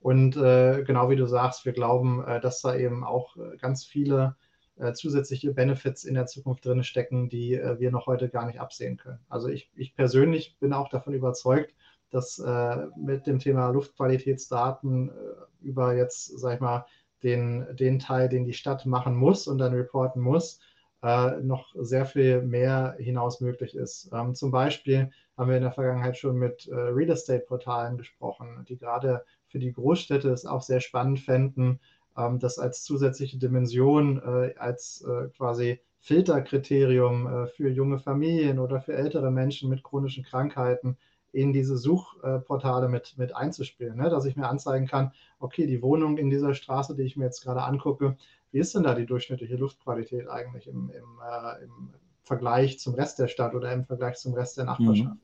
[SPEAKER 3] Und äh, genau wie du sagst, wir glauben, äh, dass da eben auch äh, ganz viele äh, zusätzliche Benefits in der Zukunft drin stecken, die äh, wir noch heute gar nicht absehen können. Also ich, ich persönlich bin auch davon überzeugt, dass äh, mit dem Thema Luftqualitätsdaten über jetzt, sag ich mal, den, den Teil, den die Stadt machen muss und dann reporten muss, noch sehr viel mehr hinaus möglich ist. Ähm, zum Beispiel haben wir in der Vergangenheit schon mit Real Estate-Portalen gesprochen, die gerade für die Großstädte es auch sehr spannend fänden, ähm, das als zusätzliche Dimension, äh, als äh, quasi Filterkriterium äh, für junge Familien oder für ältere Menschen mit chronischen Krankheiten in diese Suchportale mit, mit einzuspielen, ne? dass ich mir anzeigen kann, okay, die Wohnung in dieser Straße, die ich mir jetzt gerade angucke, wie ist denn da die durchschnittliche Luftqualität eigentlich im, im, äh, im Vergleich zum Rest der Stadt oder im Vergleich zum Rest der Nachbarschaft? Mhm.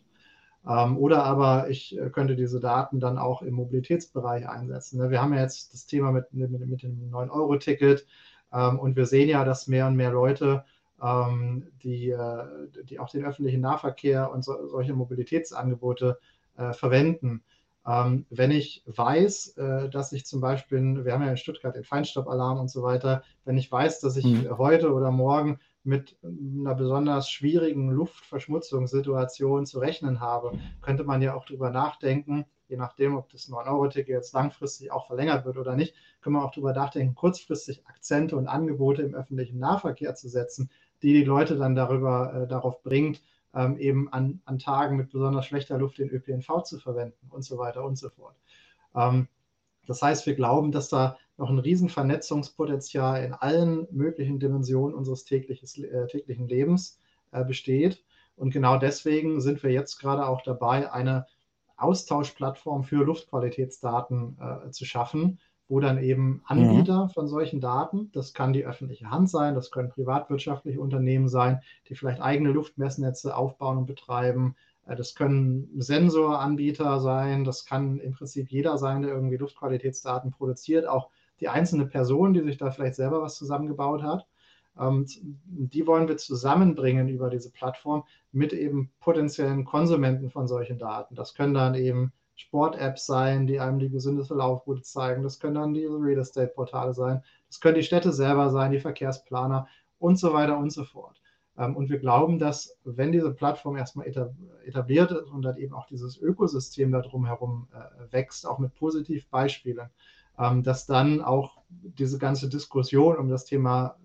[SPEAKER 3] Ähm, oder aber ich äh, könnte diese Daten dann auch im Mobilitätsbereich einsetzen. Ne? Wir haben ja jetzt das Thema mit, mit, mit dem 9-Euro-Ticket ähm, und wir sehen ja, dass mehr und mehr Leute, ähm, die, äh, die auch den öffentlichen Nahverkehr und so, solche Mobilitätsangebote äh, verwenden. wenn ich weiß, dass ich zum Beispiel, wir haben ja in Stuttgart den Feinstaubalarm und so weiter, wenn ich weiß, dass ich mhm. heute oder morgen mit einer besonders schwierigen Luftverschmutzungssituation zu rechnen habe, könnte man ja auch darüber nachdenken, je nachdem, ob das 9-Euro-Ticket jetzt langfristig auch verlängert wird oder nicht, können wir auch darüber nachdenken, kurzfristig Akzente und Angebote im öffentlichen Nahverkehr zu setzen, die die Leute dann darüber, äh, darauf bringt, ähm, eben an, an Tagen mit besonders schlechter Luft den ÖPNV zu verwenden und so weiter und so fort. Ähm, das heißt, wir glauben, dass da noch ein Riesenvernetzungspotenzial in allen möglichen Dimensionen unseres tägliches, äh, täglichen Lebens äh, besteht. Und genau deswegen sind wir jetzt gerade auch dabei, eine Austauschplattform für Luftqualitätsdaten äh, zu schaffen, wo dann eben Anbieter mhm. von solchen Daten, das kann die öffentliche Hand sein, das können privatwirtschaftliche Unternehmen sein, die vielleicht eigene Luftmessnetze aufbauen und betreiben, äh, das können Sensoranbieter sein, das kann im Prinzip jeder sein, der irgendwie Luftqualitätsdaten produziert, auch die einzelne Person, die sich da vielleicht selber was zusammengebaut hat. Ähm, die wollen wir zusammenbringen über diese Plattform mit eben potenziellen Konsumenten von solchen Daten. Das können dann eben Sport-Apps sein, die einem die gesündeste Laufroute zeigen. Das können dann die Real Estate-Portale sein. Das können die Städte selber sein, die Verkehrsplaner und so weiter und so fort. Ähm, und wir glauben, dass wenn diese Plattform erstmal etabliert ist und dann eben auch dieses Ökosystem da drumherum äh, wächst, auch mit Positivbeispielen, ähm, dass dann auch diese ganze Diskussion um das Thema,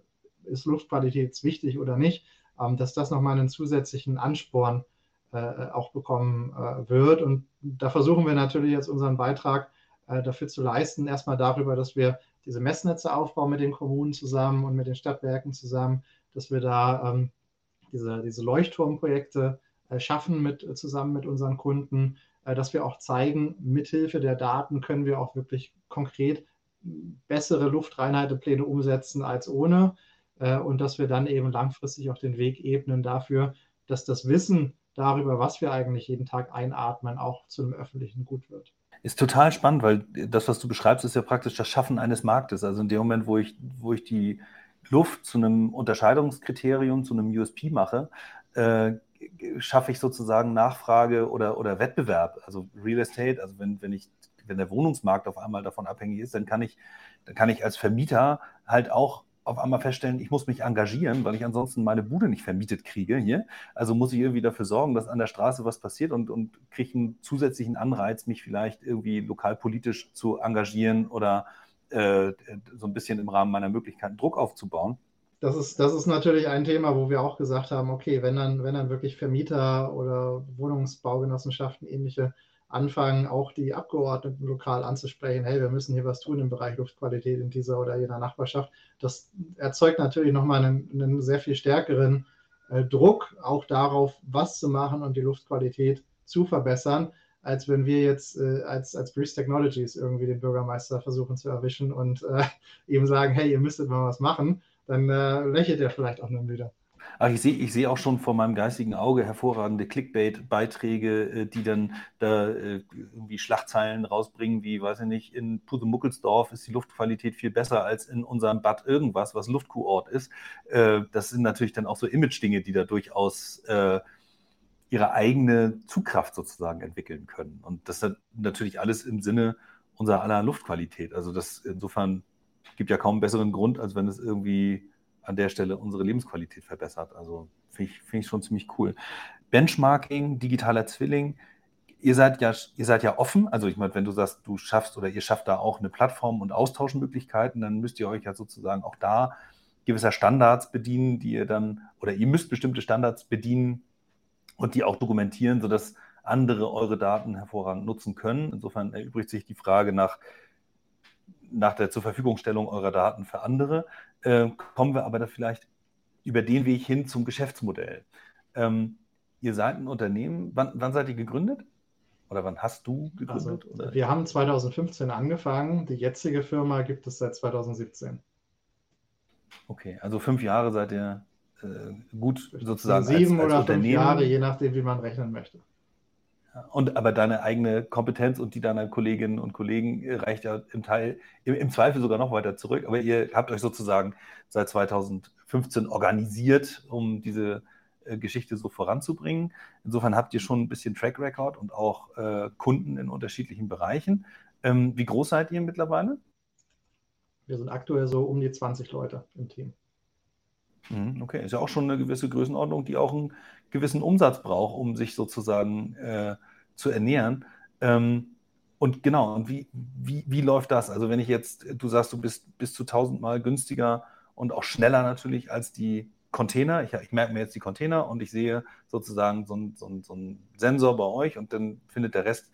[SPEAKER 3] ist Luftqualität wichtig oder nicht, ähm, dass das nochmal einen zusätzlichen Ansporn äh, auch bekommen äh, wird. Und da versuchen wir natürlich jetzt unseren Beitrag dafür zu leisten, erstmal darüber, dass wir diese Messnetze aufbauen mit den Kommunen zusammen und mit den Stadtwerken zusammen, dass wir da ähm, diese, diese Leuchtturmprojekte äh, schaffen mit, äh, zusammen mit unseren Kunden, äh, dass wir auch zeigen, mithilfe der Daten können wir auch wirklich konkret bessere Luftreinhaltepläne umsetzen als ohne äh, und dass wir dann eben langfristig auch den Weg ebnen dafür, dass das Wissen darüber, was wir eigentlich jeden Tag einatmen, auch zu einem öffentlichen Gut wird.
[SPEAKER 4] Ist total spannend, weil das, was du beschreibst, ist ja praktisch das Schaffen eines Marktes. Also in dem Moment, wo ich, wo ich die Luft zu einem Unterscheidungskriterium, zu einem USP mache, äh, schaffe ich sozusagen Nachfrage oder, oder Wettbewerb, also Real Estate, also wenn, wenn ich wenn der Wohnungsmarkt auf einmal davon abhängig ist, dann kann ich, dann kann ich als Vermieter halt auch auf einmal feststellen, ich muss mich engagieren, weil ich ansonsten meine Bude nicht vermietet kriege hier. Also muss ich irgendwie dafür sorgen, dass an der Straße was passiert und, und kriege einen zusätzlichen Anreiz, mich vielleicht irgendwie lokalpolitisch zu engagieren oder äh, so ein bisschen im Rahmen meiner Möglichkeiten Druck aufzubauen.
[SPEAKER 3] Das ist, das ist natürlich ein Thema, wo wir auch gesagt haben, okay, wenn dann, wenn dann wirklich Vermieter oder Wohnungsbaugenossenschaften ähnliche anfangen, auch die Abgeordneten lokal anzusprechen, hey, wir müssen hier was tun im Bereich Luftqualität in dieser oder jener Nachbarschaft. Das erzeugt natürlich nochmal einen, einen sehr viel stärkeren äh, Druck auch darauf, was zu machen und die Luftqualität zu verbessern als wenn wir jetzt äh, als, als Breeze Technologies irgendwie den Bürgermeister versuchen zu erwischen und äh, ihm sagen, hey, ihr müsstet mal was machen, dann äh, lächelt er vielleicht auch nur wieder.
[SPEAKER 4] Ach, ich sehe ich seh auch schon vor meinem geistigen Auge hervorragende Clickbait-Beiträge, äh, die dann da äh, irgendwie Schlagzeilen rausbringen, wie, weiß ich nicht, in Pudemuckelsdorf ist die Luftqualität viel besser als in unserem Bad irgendwas, was Luftkuhort ist. Äh, das sind natürlich dann auch so Image-Dinge, die da durchaus ihre eigene Zugkraft sozusagen entwickeln können. Und das ist natürlich alles im Sinne unserer aller Luftqualität. Also das insofern gibt ja kaum einen besseren Grund, als wenn es irgendwie an der Stelle unsere Lebensqualität verbessert. Also finde ich, find ich schon ziemlich cool. Benchmarking, digitaler Zwilling, ihr seid ja, ihr seid ja offen. Also ich meine, wenn du sagst, du schaffst oder ihr schafft da auch eine Plattform und Austauschmöglichkeiten, dann müsst ihr euch ja sozusagen auch da gewisser Standards bedienen, die ihr dann, oder ihr müsst bestimmte Standards bedienen, und die auch dokumentieren, sodass andere eure Daten hervorragend nutzen können. Insofern erübrigt sich die Frage nach, nach der zur Verfügungstellung eurer Daten für andere. Äh, kommen wir aber da vielleicht über den Weg hin zum Geschäftsmodell. Ähm, ihr seid ein Unternehmen, wann, wann, seid ihr gegründet? Oder wann hast du gegründet?
[SPEAKER 3] Also, wir haben 2015 angefangen. Die jetzige Firma gibt es seit 2017.
[SPEAKER 4] Okay, also fünf Jahre seid ihr äh, gut sozusagen.
[SPEAKER 3] Sieben als, als oder fünf Jahre, je nachdem, wie man rechnen möchte.
[SPEAKER 4] Und aber deine eigene Kompetenz und die deiner Kolleginnen und Kollegen reicht ja im Teil, im, im, Zweifel sogar noch weiter zurück. Aber ihr habt euch sozusagen seit 2015 organisiert, um diese äh, Geschichte so voranzubringen. Insofern habt ihr schon ein bisschen Track Record und auch äh, Kunden in unterschiedlichen Bereichen. Ähm, wie groß seid ihr mittlerweile?
[SPEAKER 3] Wir sind aktuell so um die 20 Leute im Team.
[SPEAKER 4] Mhm, okay, ist ja auch schon eine gewisse Größenordnung, die auch einen gewissen Umsatz braucht, um sich sozusagen äh, zu ernähren. Ähm, und genau, und wie, wie, wie läuft das? Also wenn ich jetzt, du sagst, du bist bis zu 1000 Mal günstiger und auch schneller natürlich als die Container. Ich, ich merke mir jetzt die Container und ich sehe sozusagen so einen so so ein Sensor bei euch und dann findet der Rest,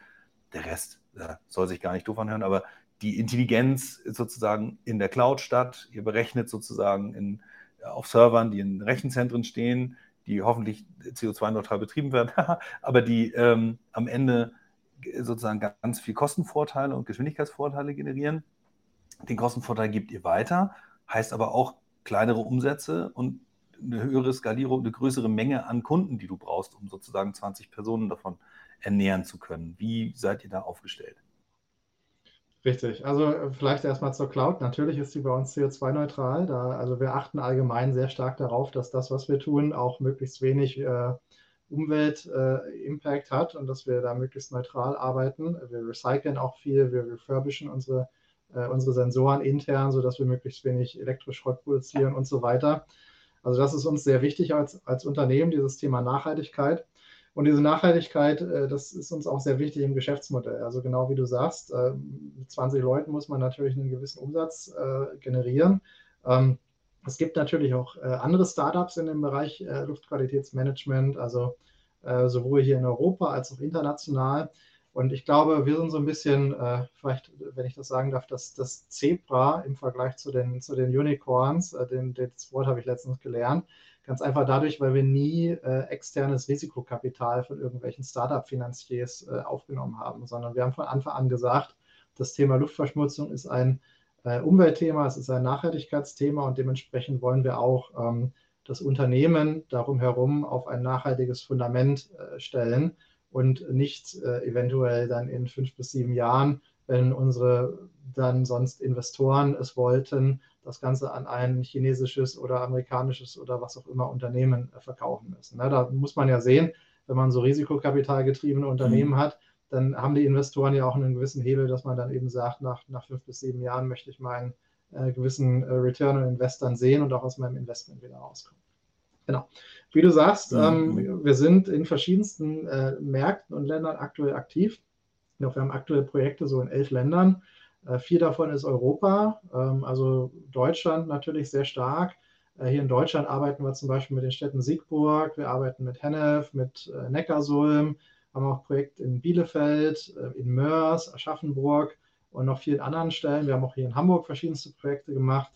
[SPEAKER 4] der Rest, ja, soll sich gar nicht doof anhören, aber die Intelligenz sozusagen in der Cloud statt. Ihr berechnet sozusagen in, auf Servern, die in Rechenzentren stehen, die hoffentlich CO2-neutral betrieben werden, aber die ähm, am Ende sozusagen ganz viel Kostenvorteile und Geschwindigkeitsvorteile generieren. Den Kostenvorteil gebt ihr weiter, heißt aber auch kleinere Umsätze und eine höhere Skalierung, eine größere Menge an Kunden, die du brauchst, um sozusagen 20 Personen davon ernähren zu können. Wie seid ihr da aufgestellt?
[SPEAKER 3] Richtig. Also äh, vielleicht erstmal zur Cloud. Natürlich ist sie bei uns CO2-neutral. also wir achten allgemein sehr stark darauf, dass das, was wir tun, auch möglichst wenig äh, Umwelt-Impact äh, hat und dass wir da möglichst neutral arbeiten. Wir recyceln auch viel, wir refurbischen unsere, äh, unsere Sensoren intern, sodass wir möglichst wenig Elektroschrott produzieren und so weiter. Also das ist uns sehr wichtig als, als Unternehmen, dieses Thema Nachhaltigkeit. Und diese Nachhaltigkeit, äh, das ist uns auch sehr wichtig im Geschäftsmodell. Also genau wie du sagst, äh, mit 20 Leuten muss man natürlich einen gewissen Umsatz äh, generieren. Ähm, es gibt natürlich auch andere Startups in dem Bereich Luftqualitätsmanagement, also sowohl hier in Europa als auch international. Und ich glaube, wir sind so ein bisschen, vielleicht, wenn ich das sagen darf, das, das Zebra im Vergleich zu den, zu den Unicorns. Das Wort habe ich letztens gelernt. Ganz einfach dadurch, weil wir nie äh, externes Risikokapital von irgendwelchen Startup-Finanziers äh, aufgenommen haben, sondern wir haben von Anfang an gesagt, das Thema Luftverschmutzung ist ein äh, Umweltthema, es ist ein Nachhaltigkeitsthema und dementsprechend wollen wir auch ähm, das Unternehmen darum herum auf ein nachhaltiges Fundament äh, stellen und nicht äh, eventuell dann in fünf bis sieben Jahren, wenn unsere dann sonst Investoren es wollten, das Ganze an ein chinesisches oder amerikanisches oder was auch immer Unternehmen äh, verkaufen müssen. Da muss man ja sehen, wenn man so risikokapitalgetriebene Unternehmen mhm. hat, dann haben die Investoren ja auch einen gewissen Hebel, dass man dann eben sagt, nach, nach fünf bis sieben Jahren möchte ich meinen äh, gewissen äh, Return on Investment sehen und auch aus meinem Investment wieder rauskommen. Genau. Wie du sagst, mhm. ähm, wir sind in verschiedensten äh, Märkten und Ländern aktuell aktiv. Wir haben aktuelle Projekte so in elf Ländern. Äh, vier davon ist Europa, ähm, also Deutschland natürlich sehr stark. Äh, hier in Deutschland arbeiten wir zum Beispiel mit den Städten Siegburg, wir arbeiten mit Hennef, mit äh, Neckarsulm, haben auch ein Projekt in Bielefeld, in Mörs, Aschaffenburg und noch vielen anderen Stellen. Wir haben auch hier in Hamburg verschiedenste Projekte gemacht.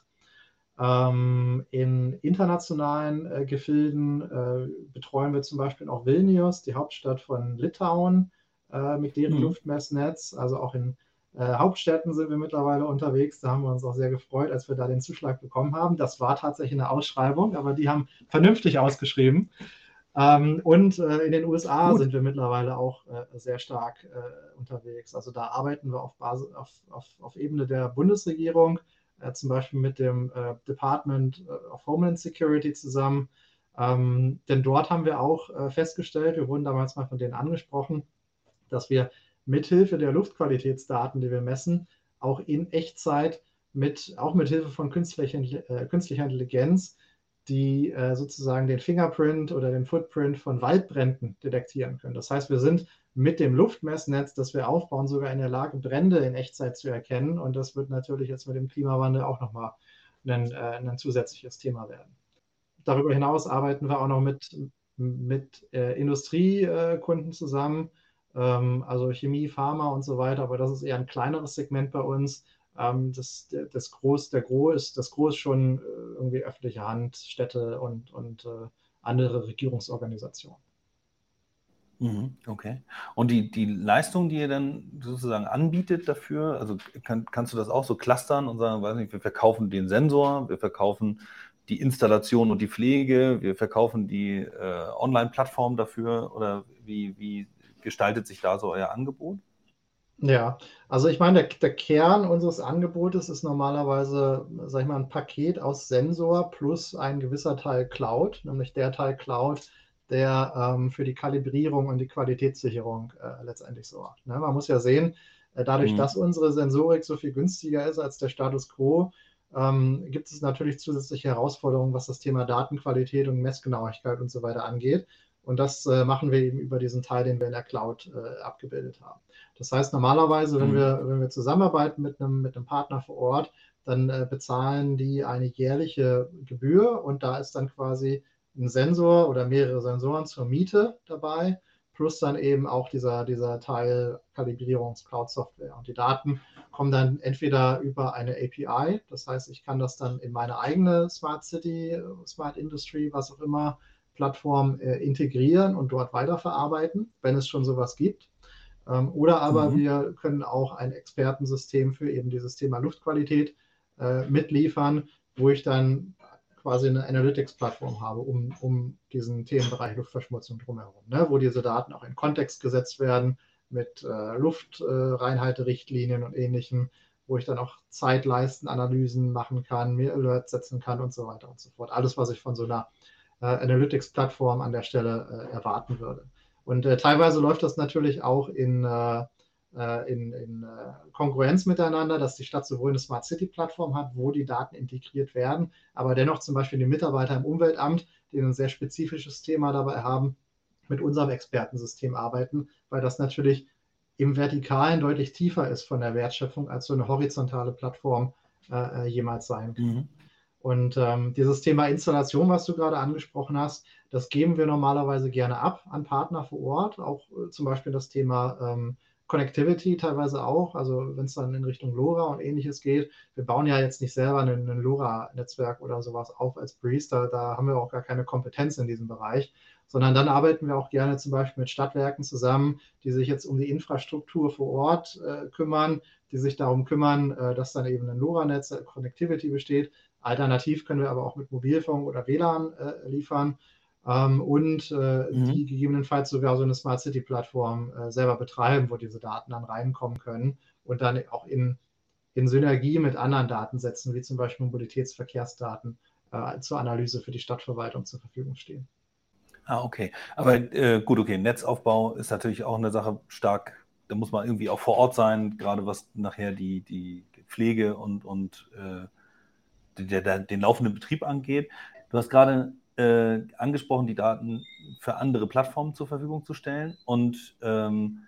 [SPEAKER 3] Ähm, in internationalen Gefilden betreuen wir zum Beispiel auch Vilnius, die Hauptstadt von Litauen, mit deren mhm. Luftmessnetz, also auch in Hauptstädten sind wir mittlerweile unterwegs. Da haben wir uns auch sehr gefreut, als wir da den Zuschlag bekommen haben. Das war tatsächlich eine Ausschreibung, aber die haben vernünftig ausgeschrieben. Ähm, und äh, in den USA Gut. sind wir mittlerweile auch äh, sehr stark äh, unterwegs. Also da arbeiten wir auf, Basis, auf, auf, auf Ebene der Bundesregierung, äh, zum Beispiel mit dem äh, Department of Homeland Security zusammen. Ähm, denn dort haben wir auch festgestellt, wir wurden damals mal von denen angesprochen, dass wir mithilfe der Luftqualitätsdaten, die wir messen, auch in Echtzeit mit, auch mit Hilfe von künstlicher, äh, künstlicher Intelligenz, die äh, sozusagen den Fingerprint oder den Footprint von Waldbränden detektieren können. Das heißt, wir sind mit dem Luftmessnetz, das wir aufbauen, sogar in der Lage, Brände in Echtzeit zu erkennen. Und das wird natürlich jetzt mit dem Klimawandel auch nochmal ein, äh, ein zusätzliches Thema werden. Darüber hinaus arbeiten wir auch noch mit, mit äh, Industriekunden zusammen, also Chemie, Pharma und so weiter, aber das ist eher ein kleineres Segment bei uns. Ähm, das, das Groß, der Groß ist, das Groß schon äh, irgendwie öffentliche Hand, Städte und, und äh, andere Regierungsorganisationen.
[SPEAKER 4] Mhm, okay. Und die, die Leistung, die ihr dann sozusagen anbietet dafür, also kann, kannst du das auch so clustern und sagen, weiß nicht, wir verkaufen den Sensor, wir verkaufen die Installation und die Pflege, wir verkaufen die äh, Online-Plattform dafür oder wie, wie gestaltet sich da so euer Angebot?
[SPEAKER 3] Ja, also ich meine, der, der, Kern unseres Angebotes ist normalerweise, sag ich mal, ein Paket aus Sensor plus ein gewisser Teil Cloud, nämlich der Teil Cloud, der ähm, für die Kalibrierung und die Qualitätssicherung äh, letztendlich sorgt. Ne? Man muss ja sehen, äh, dadurch, mhm. dass unsere Sensorik so viel günstiger ist als der Status quo, ähm, gibt es natürlich zusätzliche Herausforderungen, was das Thema Datenqualität und Messgenauigkeit und so weiter angeht. Und das äh, machen wir eben über diesen Teil, den wir in der Cloud äh, abgebildet haben. Das heißt, normalerweise, wenn, mhm. wir, wenn wir zusammenarbeiten mit einem, mit einem Partner vor Ort, dann äh, bezahlen die eine jährliche Gebühr und da ist dann quasi ein Sensor oder mehrere Sensoren zur Miete dabei, plus dann eben auch dieser, dieser Teil Kalibrierungs-Cloud-Software. Und die Daten kommen dann entweder über eine API, das heißt, ich kann das dann in meine eigene Smart City, Smart Industry, was auch immer, Plattform äh, integrieren und dort weiterverarbeiten, wenn es schon sowas gibt. Ähm, oder aber mhm. wir können auch ein Expertensystem für eben dieses Thema Luftqualität äh, mitliefern, wo ich dann quasi eine Analytics-Plattform habe, um, um diesen Themenbereich Luftverschmutzung drumherum, ne? wo diese Daten auch in Kontext gesetzt werden mit äh, Luftreinhalterichtlinien und ähnlichem, wo ich dann auch Zeitleistenanalysen machen kann, mir Alerts setzen kann und so weiter und so fort. Alles, was ich von so einer Analytics-Plattform an der Stelle äh, erwarten würde. Und äh, teilweise läuft das natürlich auch in, äh, äh, in, in äh, Konkurrenz miteinander, dass die Stadt sowohl eine Smart City-Plattform hat, wo die Daten integriert werden, aber dennoch zum Beispiel die Mitarbeiter im Umweltamt, die ein sehr spezifisches Thema dabei haben, mit unserem Expertensystem arbeiten, weil das natürlich im Vertikalen deutlich tiefer ist von der Wertschöpfung, als so eine horizontale Plattform äh, jemals sein kann. Mhm. Und ähm, dieses Thema Installation, was du gerade angesprochen hast, das geben wir normalerweise gerne ab an Partner vor Ort. Auch äh, zum Beispiel das Thema ähm, Connectivity teilweise auch. Also wenn es dann in Richtung LoRa und ähnliches geht. Wir bauen ja jetzt nicht selber ein, ein LoRa-Netzwerk oder sowas auf als Breeze. Da, da haben wir auch gar keine Kompetenz in diesem Bereich. Sondern dann arbeiten wir auch gerne zum Beispiel mit Stadtwerken zusammen, die sich jetzt um die Infrastruktur vor Ort äh, kümmern, die sich darum kümmern, äh, dass dann eben ein LoRa-Netz, äh, Connectivity besteht Alternativ können wir aber auch mit Mobilfunk oder WLAN äh, liefern ähm, und äh, mhm. die gegebenenfalls sogar so eine Smart City-Plattform äh, selber betreiben, wo diese Daten dann reinkommen können und dann auch in, in Synergie mit anderen Datensätzen, wie zum Beispiel Mobilitätsverkehrsdaten, äh, zur Analyse für die Stadtverwaltung zur Verfügung stehen.
[SPEAKER 4] Ah, okay. Aber äh, gut, okay, Netzaufbau ist natürlich auch eine Sache stark, da muss man irgendwie auch vor Ort sein, gerade was nachher die, die Pflege und, und äh, der, der, den laufenden Betrieb angeht. Du hast gerade äh, angesprochen, die Daten für andere Plattformen zur Verfügung zu stellen und ähm,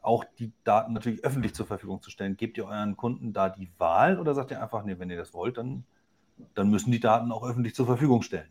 [SPEAKER 4] auch die Daten natürlich öffentlich zur Verfügung zu stellen. Gebt ihr euren Kunden da die Wahl oder sagt ihr einfach, nee, wenn ihr das wollt, dann, dann müssen die Daten auch öffentlich zur Verfügung stellen?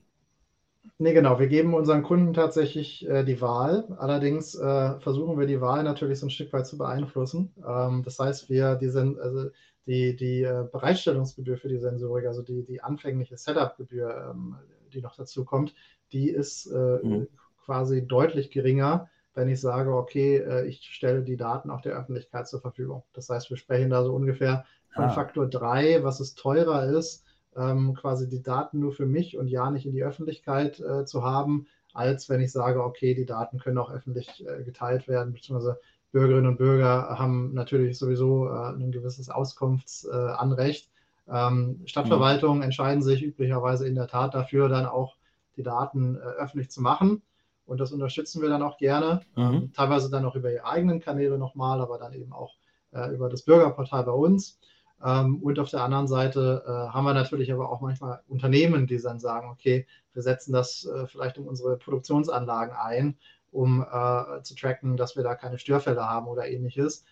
[SPEAKER 3] Nee, genau. Wir geben unseren Kunden tatsächlich äh, die Wahl. Allerdings äh, versuchen wir die Wahl natürlich so ein Stück weit zu beeinflussen. Ähm, das heißt, wir die sind, also die, die äh, Bereitstellungsgebühr für die Sensorik, also die, die anfängliche Setup-Gebühr, ähm, die noch dazu kommt, die ist äh, mhm. quasi deutlich geringer, wenn ich sage, okay, äh, ich stelle die Daten auch der Öffentlichkeit zur Verfügung. Das heißt, wir sprechen da so ungefähr von ah. Faktor 3, was es teurer ist, ähm, quasi die Daten nur für mich und ja nicht in die Öffentlichkeit zu haben, als wenn ich sage, okay, die Daten können auch öffentlich geteilt werden, beziehungsweise Bürgerinnen und Bürger haben natürlich sowieso äh, ein gewisses Auskunftsanrecht. Ähm, Stadtverwaltungen mhm. entscheiden sich üblicherweise in der Tat dafür, dann auch die Daten äh, öffentlich zu machen. Und das unterstützen wir dann auch gerne. Mhm. Ähm, teilweise dann auch über ihre eigenen Kanäle nochmal, aber dann eben auch äh, über das Bürgerportal bei uns. Ähm, und auf der anderen Seite äh, haben wir natürlich aber auch manchmal Unternehmen, die dann sagen, okay, wir setzen das äh, vielleicht in unsere Produktionsanlagen ein um äh, zu tracken, dass wir da keine Störfälle haben oder ähnliches.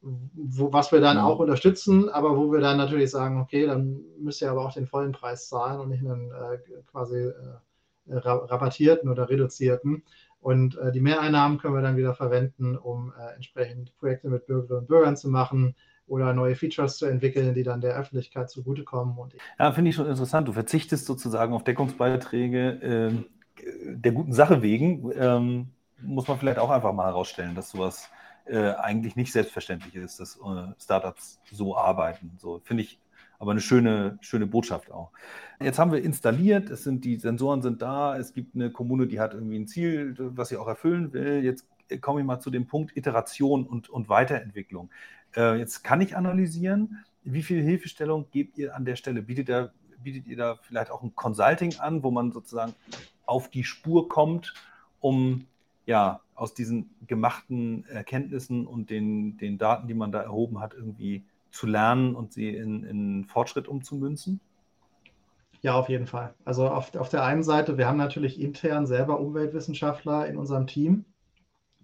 [SPEAKER 3] Wo, was wir dann ja. auch unterstützen, aber wo wir dann natürlich sagen, okay, dann müsst ihr aber auch den vollen Preis zahlen und nicht einen äh, quasi äh, rabattierten oder reduzierten. Und äh, die Mehreinnahmen können wir dann wieder verwenden, um äh, entsprechend Projekte mit Bürgerinnen und Bürgern zu machen, oder neue Features zu entwickeln, die dann der Öffentlichkeit zugutekommen. Und
[SPEAKER 4] ja, finde ich schon interessant. Du verzichtest sozusagen auf Deckungsbeiträge, äh, der guten Sache wegen, ähm, muss man vielleicht auch einfach mal herausstellen, dass sowas äh, eigentlich nicht selbstverständlich ist, dass äh, Startups so arbeiten. So finde ich aber eine schöne, schöne Botschaft auch. Jetzt haben wir installiert, es sind, die Sensoren sind da, es gibt eine Kommune, die hat irgendwie ein Ziel, was sie auch erfüllen will. Jetzt komme ich mal zu dem Punkt Iteration und, und Weiterentwicklung. Äh, jetzt kann ich analysieren, wie viel Hilfestellung gebt ihr an der Stelle? Bietet ihr, bietet ihr da vielleicht auch ein Consulting an, wo man sozusagen auf die Spur kommt, um ja aus diesen gemachten Erkenntnissen und den, den Daten, die man da erhoben hat, irgendwie zu lernen und sie in, in Fortschritt umzumünzen?
[SPEAKER 3] Ja, auf jeden Fall. Also auf, auf der einen Seite, wir haben natürlich intern selber Umweltwissenschaftler in unserem Team,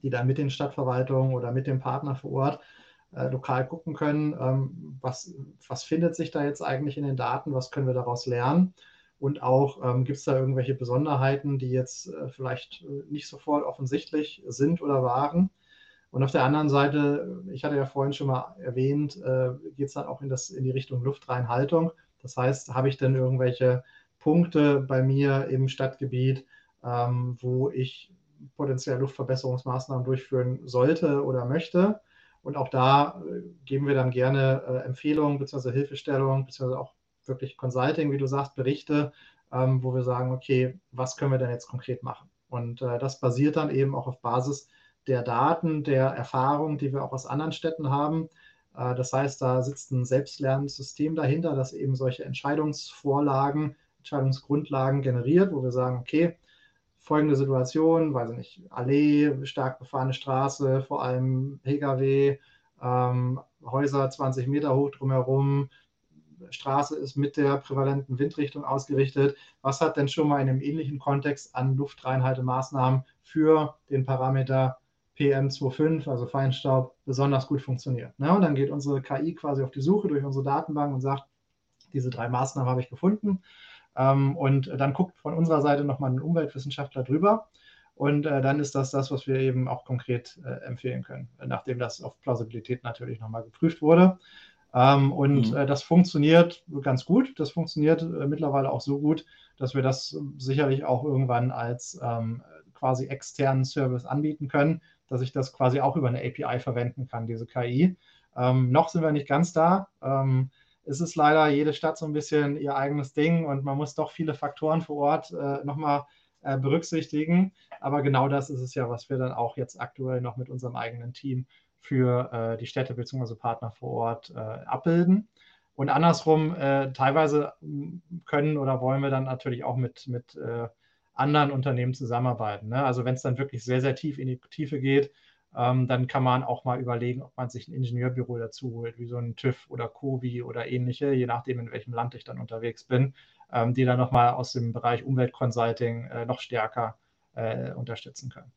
[SPEAKER 3] die dann mit den Stadtverwaltungen oder mit dem Partner vor Ort äh, lokal gucken können, ähm, was, was findet sich da jetzt eigentlich in den Daten, was können wir daraus lernen und auch ähm, gibt es da irgendwelche Besonderheiten, die jetzt äh, vielleicht äh, nicht sofort offensichtlich sind oder waren. Und auf der anderen Seite, ich hatte ja vorhin schon mal erwähnt, äh, geht es dann auch in, das, in die Richtung Luftreinhaltung. Das heißt, habe ich denn irgendwelche Punkte bei mir im Stadtgebiet, ähm, wo ich potenziell Luftverbesserungsmaßnahmen durchführen sollte oder möchte. Und auch da äh, geben wir dann gerne äh, Empfehlungen bzw. Hilfestellungen bzw. auch wirklich Consulting, wie du sagst, Berichte, ähm, wo wir sagen, okay, was können wir denn jetzt konkret machen? Und äh, das basiert dann eben auch auf Basis der Daten, der Erfahrung, die wir auch aus anderen Städten haben. Äh, das heißt, da sitzt ein selbstlernendes System dahinter, das eben solche Entscheidungsvorlagen, Entscheidungsgrundlagen generiert, wo wir sagen, okay, folgende Situation, weiß ich nicht, Allee, stark befahrene Straße, vor allem Pkw, ähm, Häuser 20 Meter hoch drumherum, Straße ist mit der prävalenten Windrichtung ausgerichtet. Was hat denn schon mal in einem ähnlichen Kontext an Luftreinhaltemaßnahmen für den Parameter PM25, also Feinstaub, besonders gut funktioniert? Ne? Und dann geht unsere KI quasi auf die Suche durch unsere Datenbank und sagt, diese drei Maßnahmen habe ich gefunden. Ähm, und dann guckt von unserer Seite nochmal ein Umweltwissenschaftler drüber. Und äh, dann ist das das, was wir eben auch konkret äh, empfehlen können, nachdem das auf Plausibilität natürlich nochmal geprüft wurde. Ähm, und mhm. äh, das funktioniert ganz gut. Das funktioniert mittlerweile auch so gut, dass wir das sicherlich auch irgendwann als ähm, quasi externen Service anbieten können, dass ich das quasi auch über eine API verwenden kann, diese KI. Ähm, noch sind wir nicht ganz da. Ähm, es ist leider jede Stadt so ein bisschen ihr eigenes Ding und man muss doch viele Faktoren vor Ort äh, nochmal äh, berücksichtigen. Aber genau das ist es ja, was wir dann auch jetzt aktuell noch mit unserem eigenen Team für äh, die Städte bzw. Partner vor Ort äh, abbilden. Und andersrum, äh, teilweise können oder wollen wir dann natürlich auch mit, mit äh, anderen Unternehmen zusammenarbeiten. Ne? Also wenn es dann wirklich sehr, sehr tief in die Tiefe geht, ähm, dann kann man auch mal überlegen, ob man sich ein Ingenieurbüro dazu holt, wie so ein TÜV oder COVI oder ähnliche, je nachdem, in welchem Land ich dann unterwegs bin, ähm, die dann nochmal aus dem Bereich Umweltconsulting äh, noch stärker äh, unterstützen können.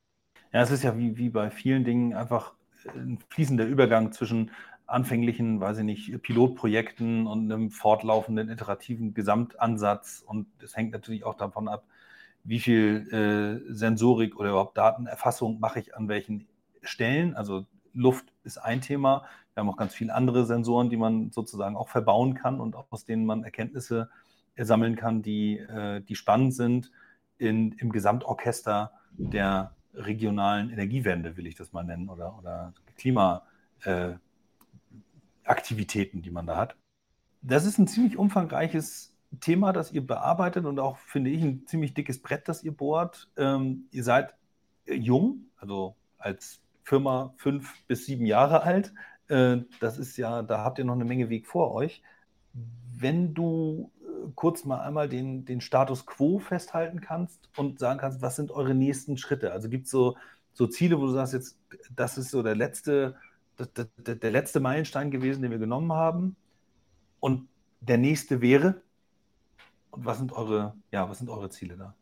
[SPEAKER 4] Ja, es ist ja wie, wie bei vielen Dingen einfach ein fließender Übergang zwischen anfänglichen, weiß ich nicht, Pilotprojekten und einem fortlaufenden iterativen Gesamtansatz. Und es hängt natürlich auch davon ab, wie viel äh, Sensorik oder überhaupt Datenerfassung mache ich an welchen Stellen. Also Luft ist ein Thema. Wir haben auch ganz viele andere Sensoren, die man sozusagen auch verbauen kann und aus denen man Erkenntnisse sammeln kann, die, äh, die spannend sind in, im Gesamtorchester der regionalen Energiewende, will ich das mal nennen, oder, oder Klimaaktivitäten, äh, die man da hat. Das ist ein ziemlich umfangreiches Thema, das ihr bearbeitet und auch, finde ich, ein ziemlich dickes Brett, das ihr bohrt. Ähm, ihr seid jung, also als Firma fünf bis sieben Jahre alt. Äh, das ist ja, da habt ihr noch eine Menge Weg vor euch. Wenn du kurz mal einmal den, den Status quo festhalten kannst und sagen kannst, was sind eure nächsten Schritte? Also gibt es so, so Ziele, wo du sagst, jetzt, das ist so der letzte, der, der, der letzte Meilenstein gewesen, den wir genommen haben. Und der nächste wäre? Und was sind eure, ja, was sind eure Ziele da?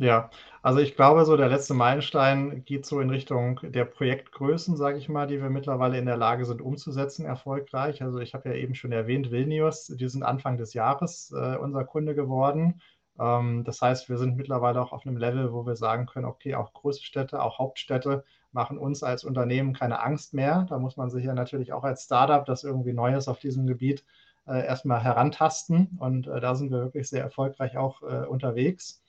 [SPEAKER 3] Ja, also ich glaube, so der letzte Meilenstein geht so in Richtung der Projektgrößen, sage ich mal, die wir mittlerweile in der Lage sind umzusetzen, erfolgreich. Also ich habe ja eben schon erwähnt, Vilnius, die sind Anfang des Jahres äh, unser Kunde geworden. Ähm, das heißt, wir sind mittlerweile auch auf einem Level, wo wir sagen können, okay, auch große Städte, auch Hauptstädte machen uns als Unternehmen keine Angst mehr. Da muss man sich ja natürlich auch als Startup, das irgendwie Neues auf diesem Gebiet äh, erstmal herantasten. Und äh, da sind wir wirklich sehr erfolgreich auch äh, unterwegs.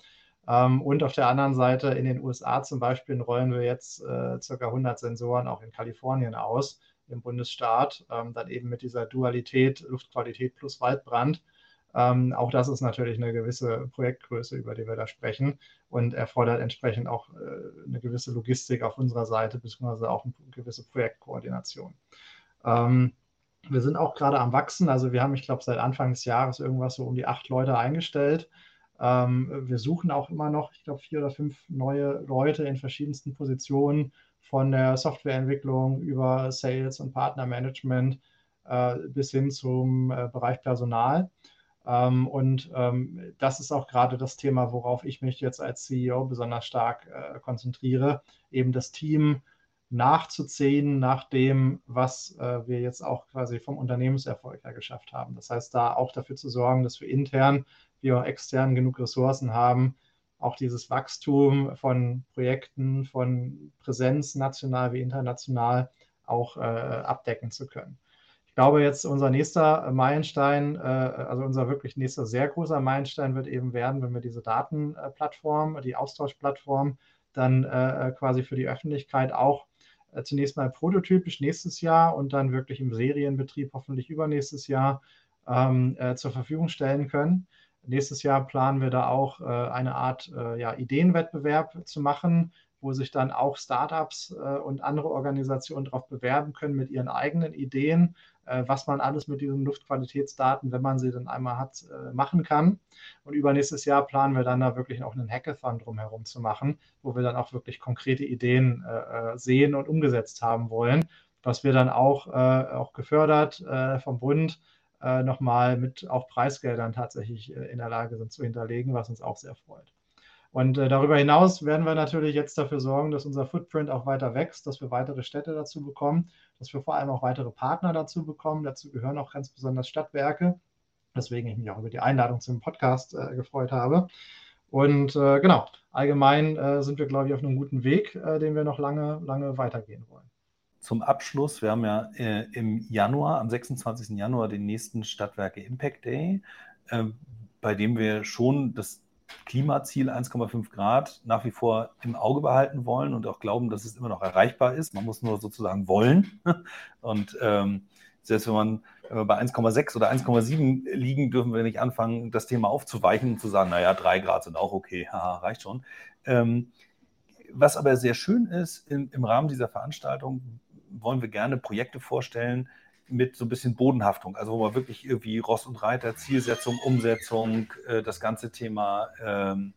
[SPEAKER 3] Ähm, und auf der anderen Seite in den USA zum Beispiel rollen wir jetzt äh, ca. 100 Sensoren auch in Kalifornien aus, im Bundesstaat, ähm, dann eben mit dieser Dualität Luftqualität plus Waldbrand. Ähm, auch das ist natürlich eine gewisse Projektgröße, über die wir da sprechen und erfordert entsprechend auch äh, eine gewisse Logistik auf unserer Seite, beziehungsweise auch eine gewisse Projektkoordination. Ähm, wir sind auch gerade am Wachsen. Also wir haben, ich glaube, seit Anfang des Jahres irgendwas so um die acht Leute eingestellt. Ähm, wir suchen auch immer noch, ich glaube, vier oder fünf neue Leute in verschiedensten Positionen, von der Softwareentwicklung über Sales und Partnermanagement äh, bis hin zum äh, Bereich Personal. Ähm, und ähm, das ist auch gerade das Thema, worauf ich mich jetzt als CEO besonders stark äh, konzentriere, eben das Team nachzuziehen nach dem, was äh, wir jetzt auch quasi vom Unternehmenserfolg her geschafft haben. Das heißt, da auch dafür zu sorgen, dass wir intern wie auch extern genug Ressourcen haben, auch dieses Wachstum von Projekten, von Präsenz national wie international auch äh, abdecken zu können. Ich glaube, jetzt unser nächster Meilenstein, äh, also unser wirklich nächster sehr großer Meilenstein wird eben werden, wenn wir diese Datenplattform, die Austauschplattform dann äh, quasi für die Öffentlichkeit auch äh, zunächst mal prototypisch nächstes Jahr und dann wirklich im Serienbetrieb hoffentlich übernächstes Jahr ähm, äh, zur Verfügung stellen können. Nächstes Jahr planen wir da auch äh, eine Art äh, ja, Ideenwettbewerb zu machen, wo sich dann auch Startups äh, und andere Organisationen darauf bewerben können mit ihren eigenen Ideen, äh, was man alles mit diesen Luftqualitätsdaten, wenn man sie dann einmal hat, äh, machen kann. Und übernächstes Jahr planen wir dann da wirklich auch einen Hackathon drumherum zu machen, wo wir dann auch wirklich konkrete Ideen äh, sehen und umgesetzt haben wollen, was wir dann auch, auch gefördert vom Bund nochmal mit auch Preisgeldern tatsächlich in der Lage sind zu hinterlegen, was uns auch sehr freut. Und äh, darüber hinaus werden wir natürlich jetzt dafür sorgen, dass unser Footprint auch weiter wächst, dass wir weitere Städte dazu bekommen, dass wir vor allem auch weitere Partner dazu bekommen. Dazu gehören auch ganz besonders Stadtwerke, weswegen ich mich auch über die Einladung zum Podcast äh, gefreut habe. Und äh, genau, allgemein äh, sind wir, glaube ich, auf einem guten Weg, äh, den wir noch lange, lange weitergehen wollen.
[SPEAKER 4] Zum Abschluss, wir haben ja äh, im Januar, am 26. Januar, den nächsten Stadtwerke Impact Day, bei dem wir schon das Klimaziel 1,5 Grad nach wie vor im Auge behalten wollen und auch glauben, dass es immer noch erreichbar ist. Man muss nur sozusagen wollen. Und ähm, selbst wenn, man, wir bei 1,6 oder 1,7 liegen, dürfen wir nicht anfangen, das Thema aufzuweichen und zu sagen, naja, 3 Grad sind auch okay, haha, reicht schon. Ähm, was aber sehr schön ist, in, im Rahmen dieser Veranstaltung wollen wir gerne Projekte vorstellen, mit so ein bisschen Bodenhaftung, also wo man wirklich irgendwie Ross und Reiter, Zielsetzung, Umsetzung, äh, das ganze Thema ähm,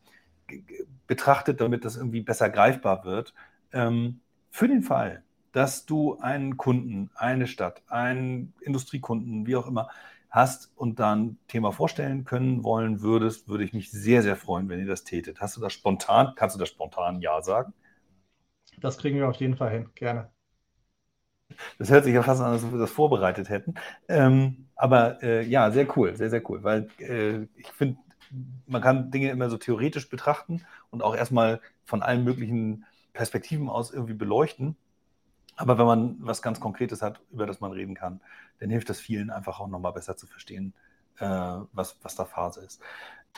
[SPEAKER 4] betrachtet, damit das irgendwie besser greifbar wird. Ähm, für den Fall, dass du einen Kunden, eine Stadt, einen Industriekunden, wie auch immer, hast und dann Thema vorstellen können wollen würdest, würde ich mich sehr, sehr freuen, wenn ihr das tätet. Hast du das spontan, kannst du das spontan Ja sagen?
[SPEAKER 3] Das kriegen wir auf jeden Fall hin, gerne.
[SPEAKER 4] Das hört sich ja fast an, als ob wir das vorbereitet hätten. Ähm, aber äh, ja, sehr cool, sehr, sehr cool, weil äh, ich finde, man kann Dinge immer so theoretisch betrachten und auch erstmal von allen möglichen Perspektiven aus irgendwie beleuchten. Aber wenn man was ganz Konkretes hat, über das man reden kann, dann hilft das vielen einfach auch nochmal besser zu verstehen, äh, was, was da Phase ist.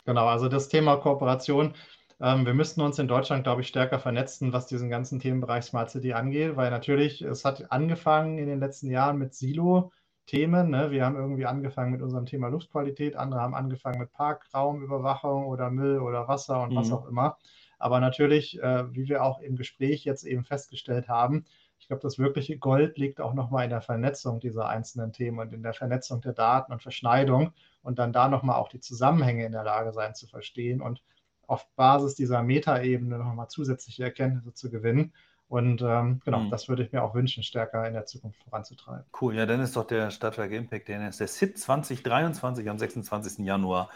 [SPEAKER 3] Genau, also das Thema Kooperation ähm, wir müssten uns in Deutschland, glaube ich, stärker vernetzen, was diesen ganzen Themenbereich Smart City angeht, weil natürlich, es hat angefangen in den letzten Jahren mit Silo-Themen. Ne? Wir haben irgendwie angefangen mit unserem Thema Luftqualität, andere haben angefangen mit Parkraumüberwachung oder Müll oder Wasser und mhm. was auch immer. Aber natürlich, äh, wie wir auch im Gespräch jetzt eben festgestellt haben, ich glaube, das wirkliche Gold liegt auch nochmal in der Vernetzung dieser einzelnen Themen und in der Vernetzung der Daten und Verschneidung und dann da nochmal auch die Zusammenhänge in der Lage sein zu verstehen und auf Basis dieser Metaebene nochmal zusätzliche Erkenntnisse zu gewinnen. Und ähm, genau, mhm. das würde ich mir auch wünschen, stärker in der Zukunft voranzutreiben.
[SPEAKER 4] Cool, ja, dann ist doch der Stadtwerk Impact, der ist der SIT 2023 am 26. Januar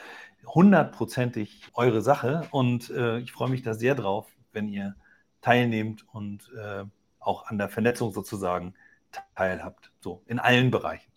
[SPEAKER 4] hundertprozentig eure Sache. Und äh, ich freue mich da sehr drauf, wenn ihr teilnehmt und äh, auch an der Vernetzung sozusagen teilhabt. So, in allen Bereichen.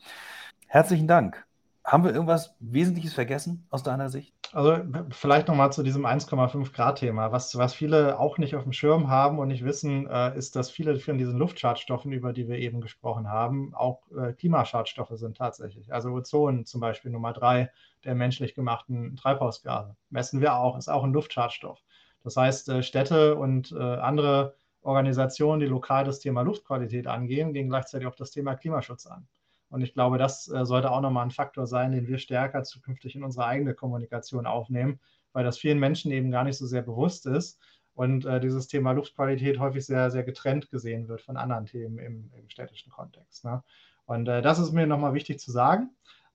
[SPEAKER 4] Herzlichen Dank. Haben wir irgendwas Wesentliches vergessen aus deiner Sicht?
[SPEAKER 3] Also vielleicht nochmal zu diesem 1,5 Grad Thema. Was, was viele auch nicht auf dem Schirm haben und nicht wissen, äh, ist, dass viele von diesen Luftschadstoffen, über die wir eben gesprochen haben, auch äh, Klimaschadstoffe sind tatsächlich. Also Ozon zum Beispiel Nummer drei der menschlich gemachten Treibhausgase. Messen wir auch, ist auch ein Luftschadstoff. Das heißt, äh, Städte und äh, andere Organisationen, die lokal das Thema Luftqualität angehen, gehen gleichzeitig auch das Thema Klimaschutz an. Und ich glaube, das äh, sollte auch nochmal ein Faktor sein, den wir stärker zukünftig in unsere eigene Kommunikation aufnehmen, weil das vielen Menschen eben gar nicht so sehr bewusst ist und äh, dieses Thema Luftqualität häufig sehr, sehr getrennt gesehen wird von anderen Themen im, im städtischen Kontext. Ne? Und äh, das ist mir nochmal wichtig zu sagen.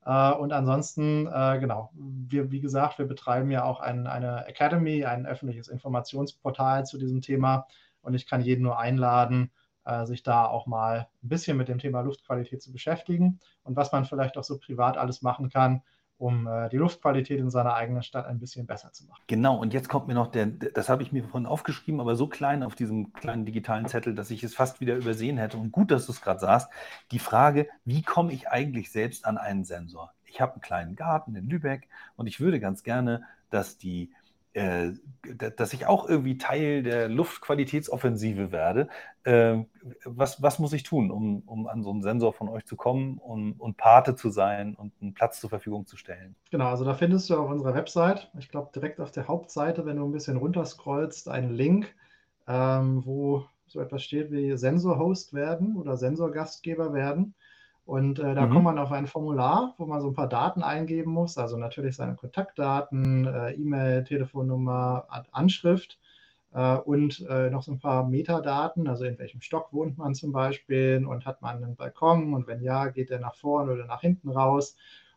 [SPEAKER 3] Äh, und ansonsten, äh, genau, wir, wie gesagt, wir betreiben ja auch ein, eine Academy, ein öffentliches Informationsportal zu diesem Thema. Und ich kann jeden nur einladen, äh, sich da auch mal ein bisschen mit dem Thema Luftqualität zu beschäftigen und was man vielleicht auch so privat alles machen kann, um äh, die Luftqualität in seiner eigenen Stadt ein bisschen besser zu machen.
[SPEAKER 4] Genau, und jetzt kommt mir noch der, das habe ich mir vorhin aufgeschrieben, aber so klein auf diesem kleinen digitalen Zettel, dass ich es fast wieder übersehen hätte. Und gut, dass du es gerade sagst. Die Frage, wie komme ich eigentlich selbst an einen Sensor? Ich habe einen kleinen Garten in Lübeck und ich würde ganz gerne, dass die äh, dass ich auch irgendwie Teil der Luftqualitätsoffensive werde. Äh, was, was muss ich tun, um, um an so einen Sensor von euch zu kommen um, und Pate zu sein und einen Platz zur Verfügung zu stellen?
[SPEAKER 3] Genau, also da findest du auf unserer Website, ich glaube direkt auf der Hauptseite, wenn du ein bisschen runterscrollst, einen Link, ähm, wo so etwas steht wie Sensor-Host werden oder Sensor-Gastgeber werden. Und äh, da mhm. kommt man auf ein Formular, wo man so ein paar Daten eingeben muss, also natürlich seine Kontaktdaten, äh, E-Mail, Telefonnummer, Anschrift äh, und äh, noch so ein paar Metadaten, also in welchem Stock wohnt man zum Beispiel und hat man einen Balkon und wenn ja, geht der nach vorne oder nach hinten raus.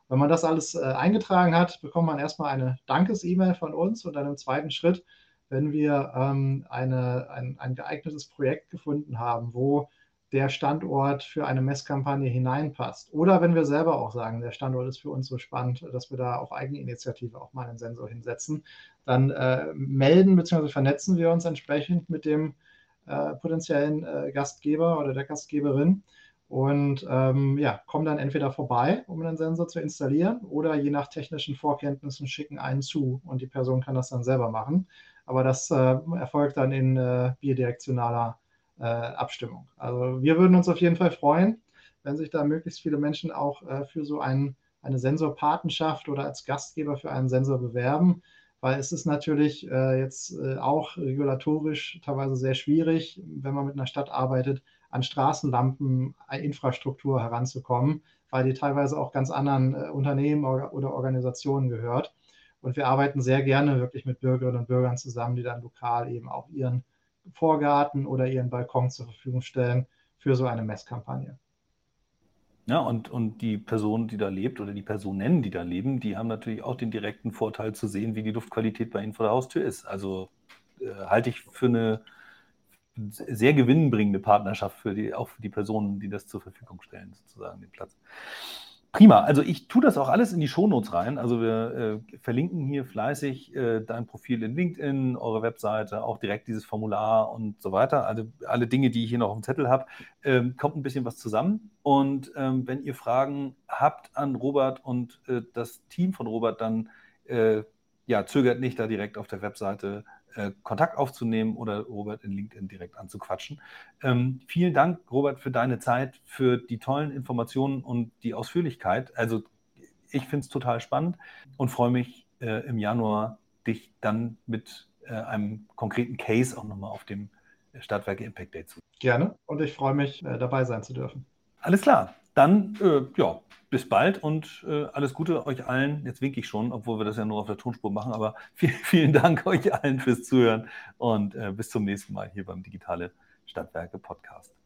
[SPEAKER 3] Wenn man das alles äh, eingetragen hat, bekommt man erstmal eine Dankes-E-Mail von uns und dann im zweiten Schritt, wenn wir ähm, eine, ein, ein geeignetes Projekt gefunden haben, wo der Standort für eine Messkampagne hineinpasst. Oder wenn wir selber auch sagen, der Standort ist für uns so spannend, dass wir da auf eigene Initiative auch mal einen Sensor hinsetzen, dann äh, melden bzw. vernetzen wir uns entsprechend mit dem äh, potenziellen äh, Gastgeber oder der Gastgeberin und ähm, ja, kommen dann entweder vorbei, um einen Sensor zu installieren, oder je nach technischen Vorkenntnissen schicken einen zu und die Person kann das dann selber machen. Aber das äh, erfolgt dann in äh, bidirektionaler äh, Abstimmung. Also wir würden uns auf jeden Fall freuen, wenn sich da möglichst viele Menschen auch äh, für so ein, eine Sensorpatenschaft oder als Gastgeber für einen Sensor bewerben, weil es ist natürlich äh, jetzt äh, auch regulatorisch teilweise sehr schwierig, wenn man mit einer Stadt arbeitet, an Straßenlampeninfrastruktur heranzukommen, weil die teilweise auch ganz anderen äh, Unternehmen oder Organisationen gehört. Und wir arbeiten sehr gerne wirklich mit Bürgerinnen und Bürgern zusammen, die dann lokal eben auch ihren Vorgarten oder ihren Balkon zur Verfügung stellen für so eine Messkampagne.
[SPEAKER 4] Ja, und, und die Person, die da lebt oder die Personen, die da leben, die haben natürlich auch den direkten Vorteil zu sehen, wie die Luftqualität bei ihnen vor der Haustür ist. Also äh, halte ich für eine sehr gewinnbringende Partnerschaft für die, auch für die Personen, die das zur Verfügung stellen, sozusagen den Platz. Prima, also ich tue das auch alles in die Shownotes rein. Also wir äh, verlinken hier fleißig äh, dein Profil in LinkedIn, eure Webseite, auch direkt dieses Formular und so weiter. Also alle Dinge, die ich hier noch auf dem Zettel habe, ähm, kommt ein bisschen was zusammen. Und ähm, wenn ihr Fragen habt an Robert und äh, das Team von Robert, dann äh, ja, zögert nicht, da direkt auf der Webseite äh, Kontakt aufzunehmen oder Robert in LinkedIn direkt anzuquatschen. Ähm, vielen Dank, Robert, für deine Zeit, für die tollen Informationen und die Ausführlichkeit. Also ich finde es total spannend und freue mich äh, im Januar, dich dann mit äh, einem konkreten Case auch nochmal auf dem Stadtwerke Impact Day zu.
[SPEAKER 3] Gerne und ich freue mich, äh, dabei sein zu dürfen.
[SPEAKER 4] Alles klar. Dann, äh, ja, bis bald und äh, alles Gute euch allen. Jetzt winke ich schon, obwohl wir das ja nur auf der Tonspur machen, aber viel, vielen Dank euch allen fürs Zuhören und äh, bis zum nächsten Mal hier beim Digitale Stadtwerke Podcast.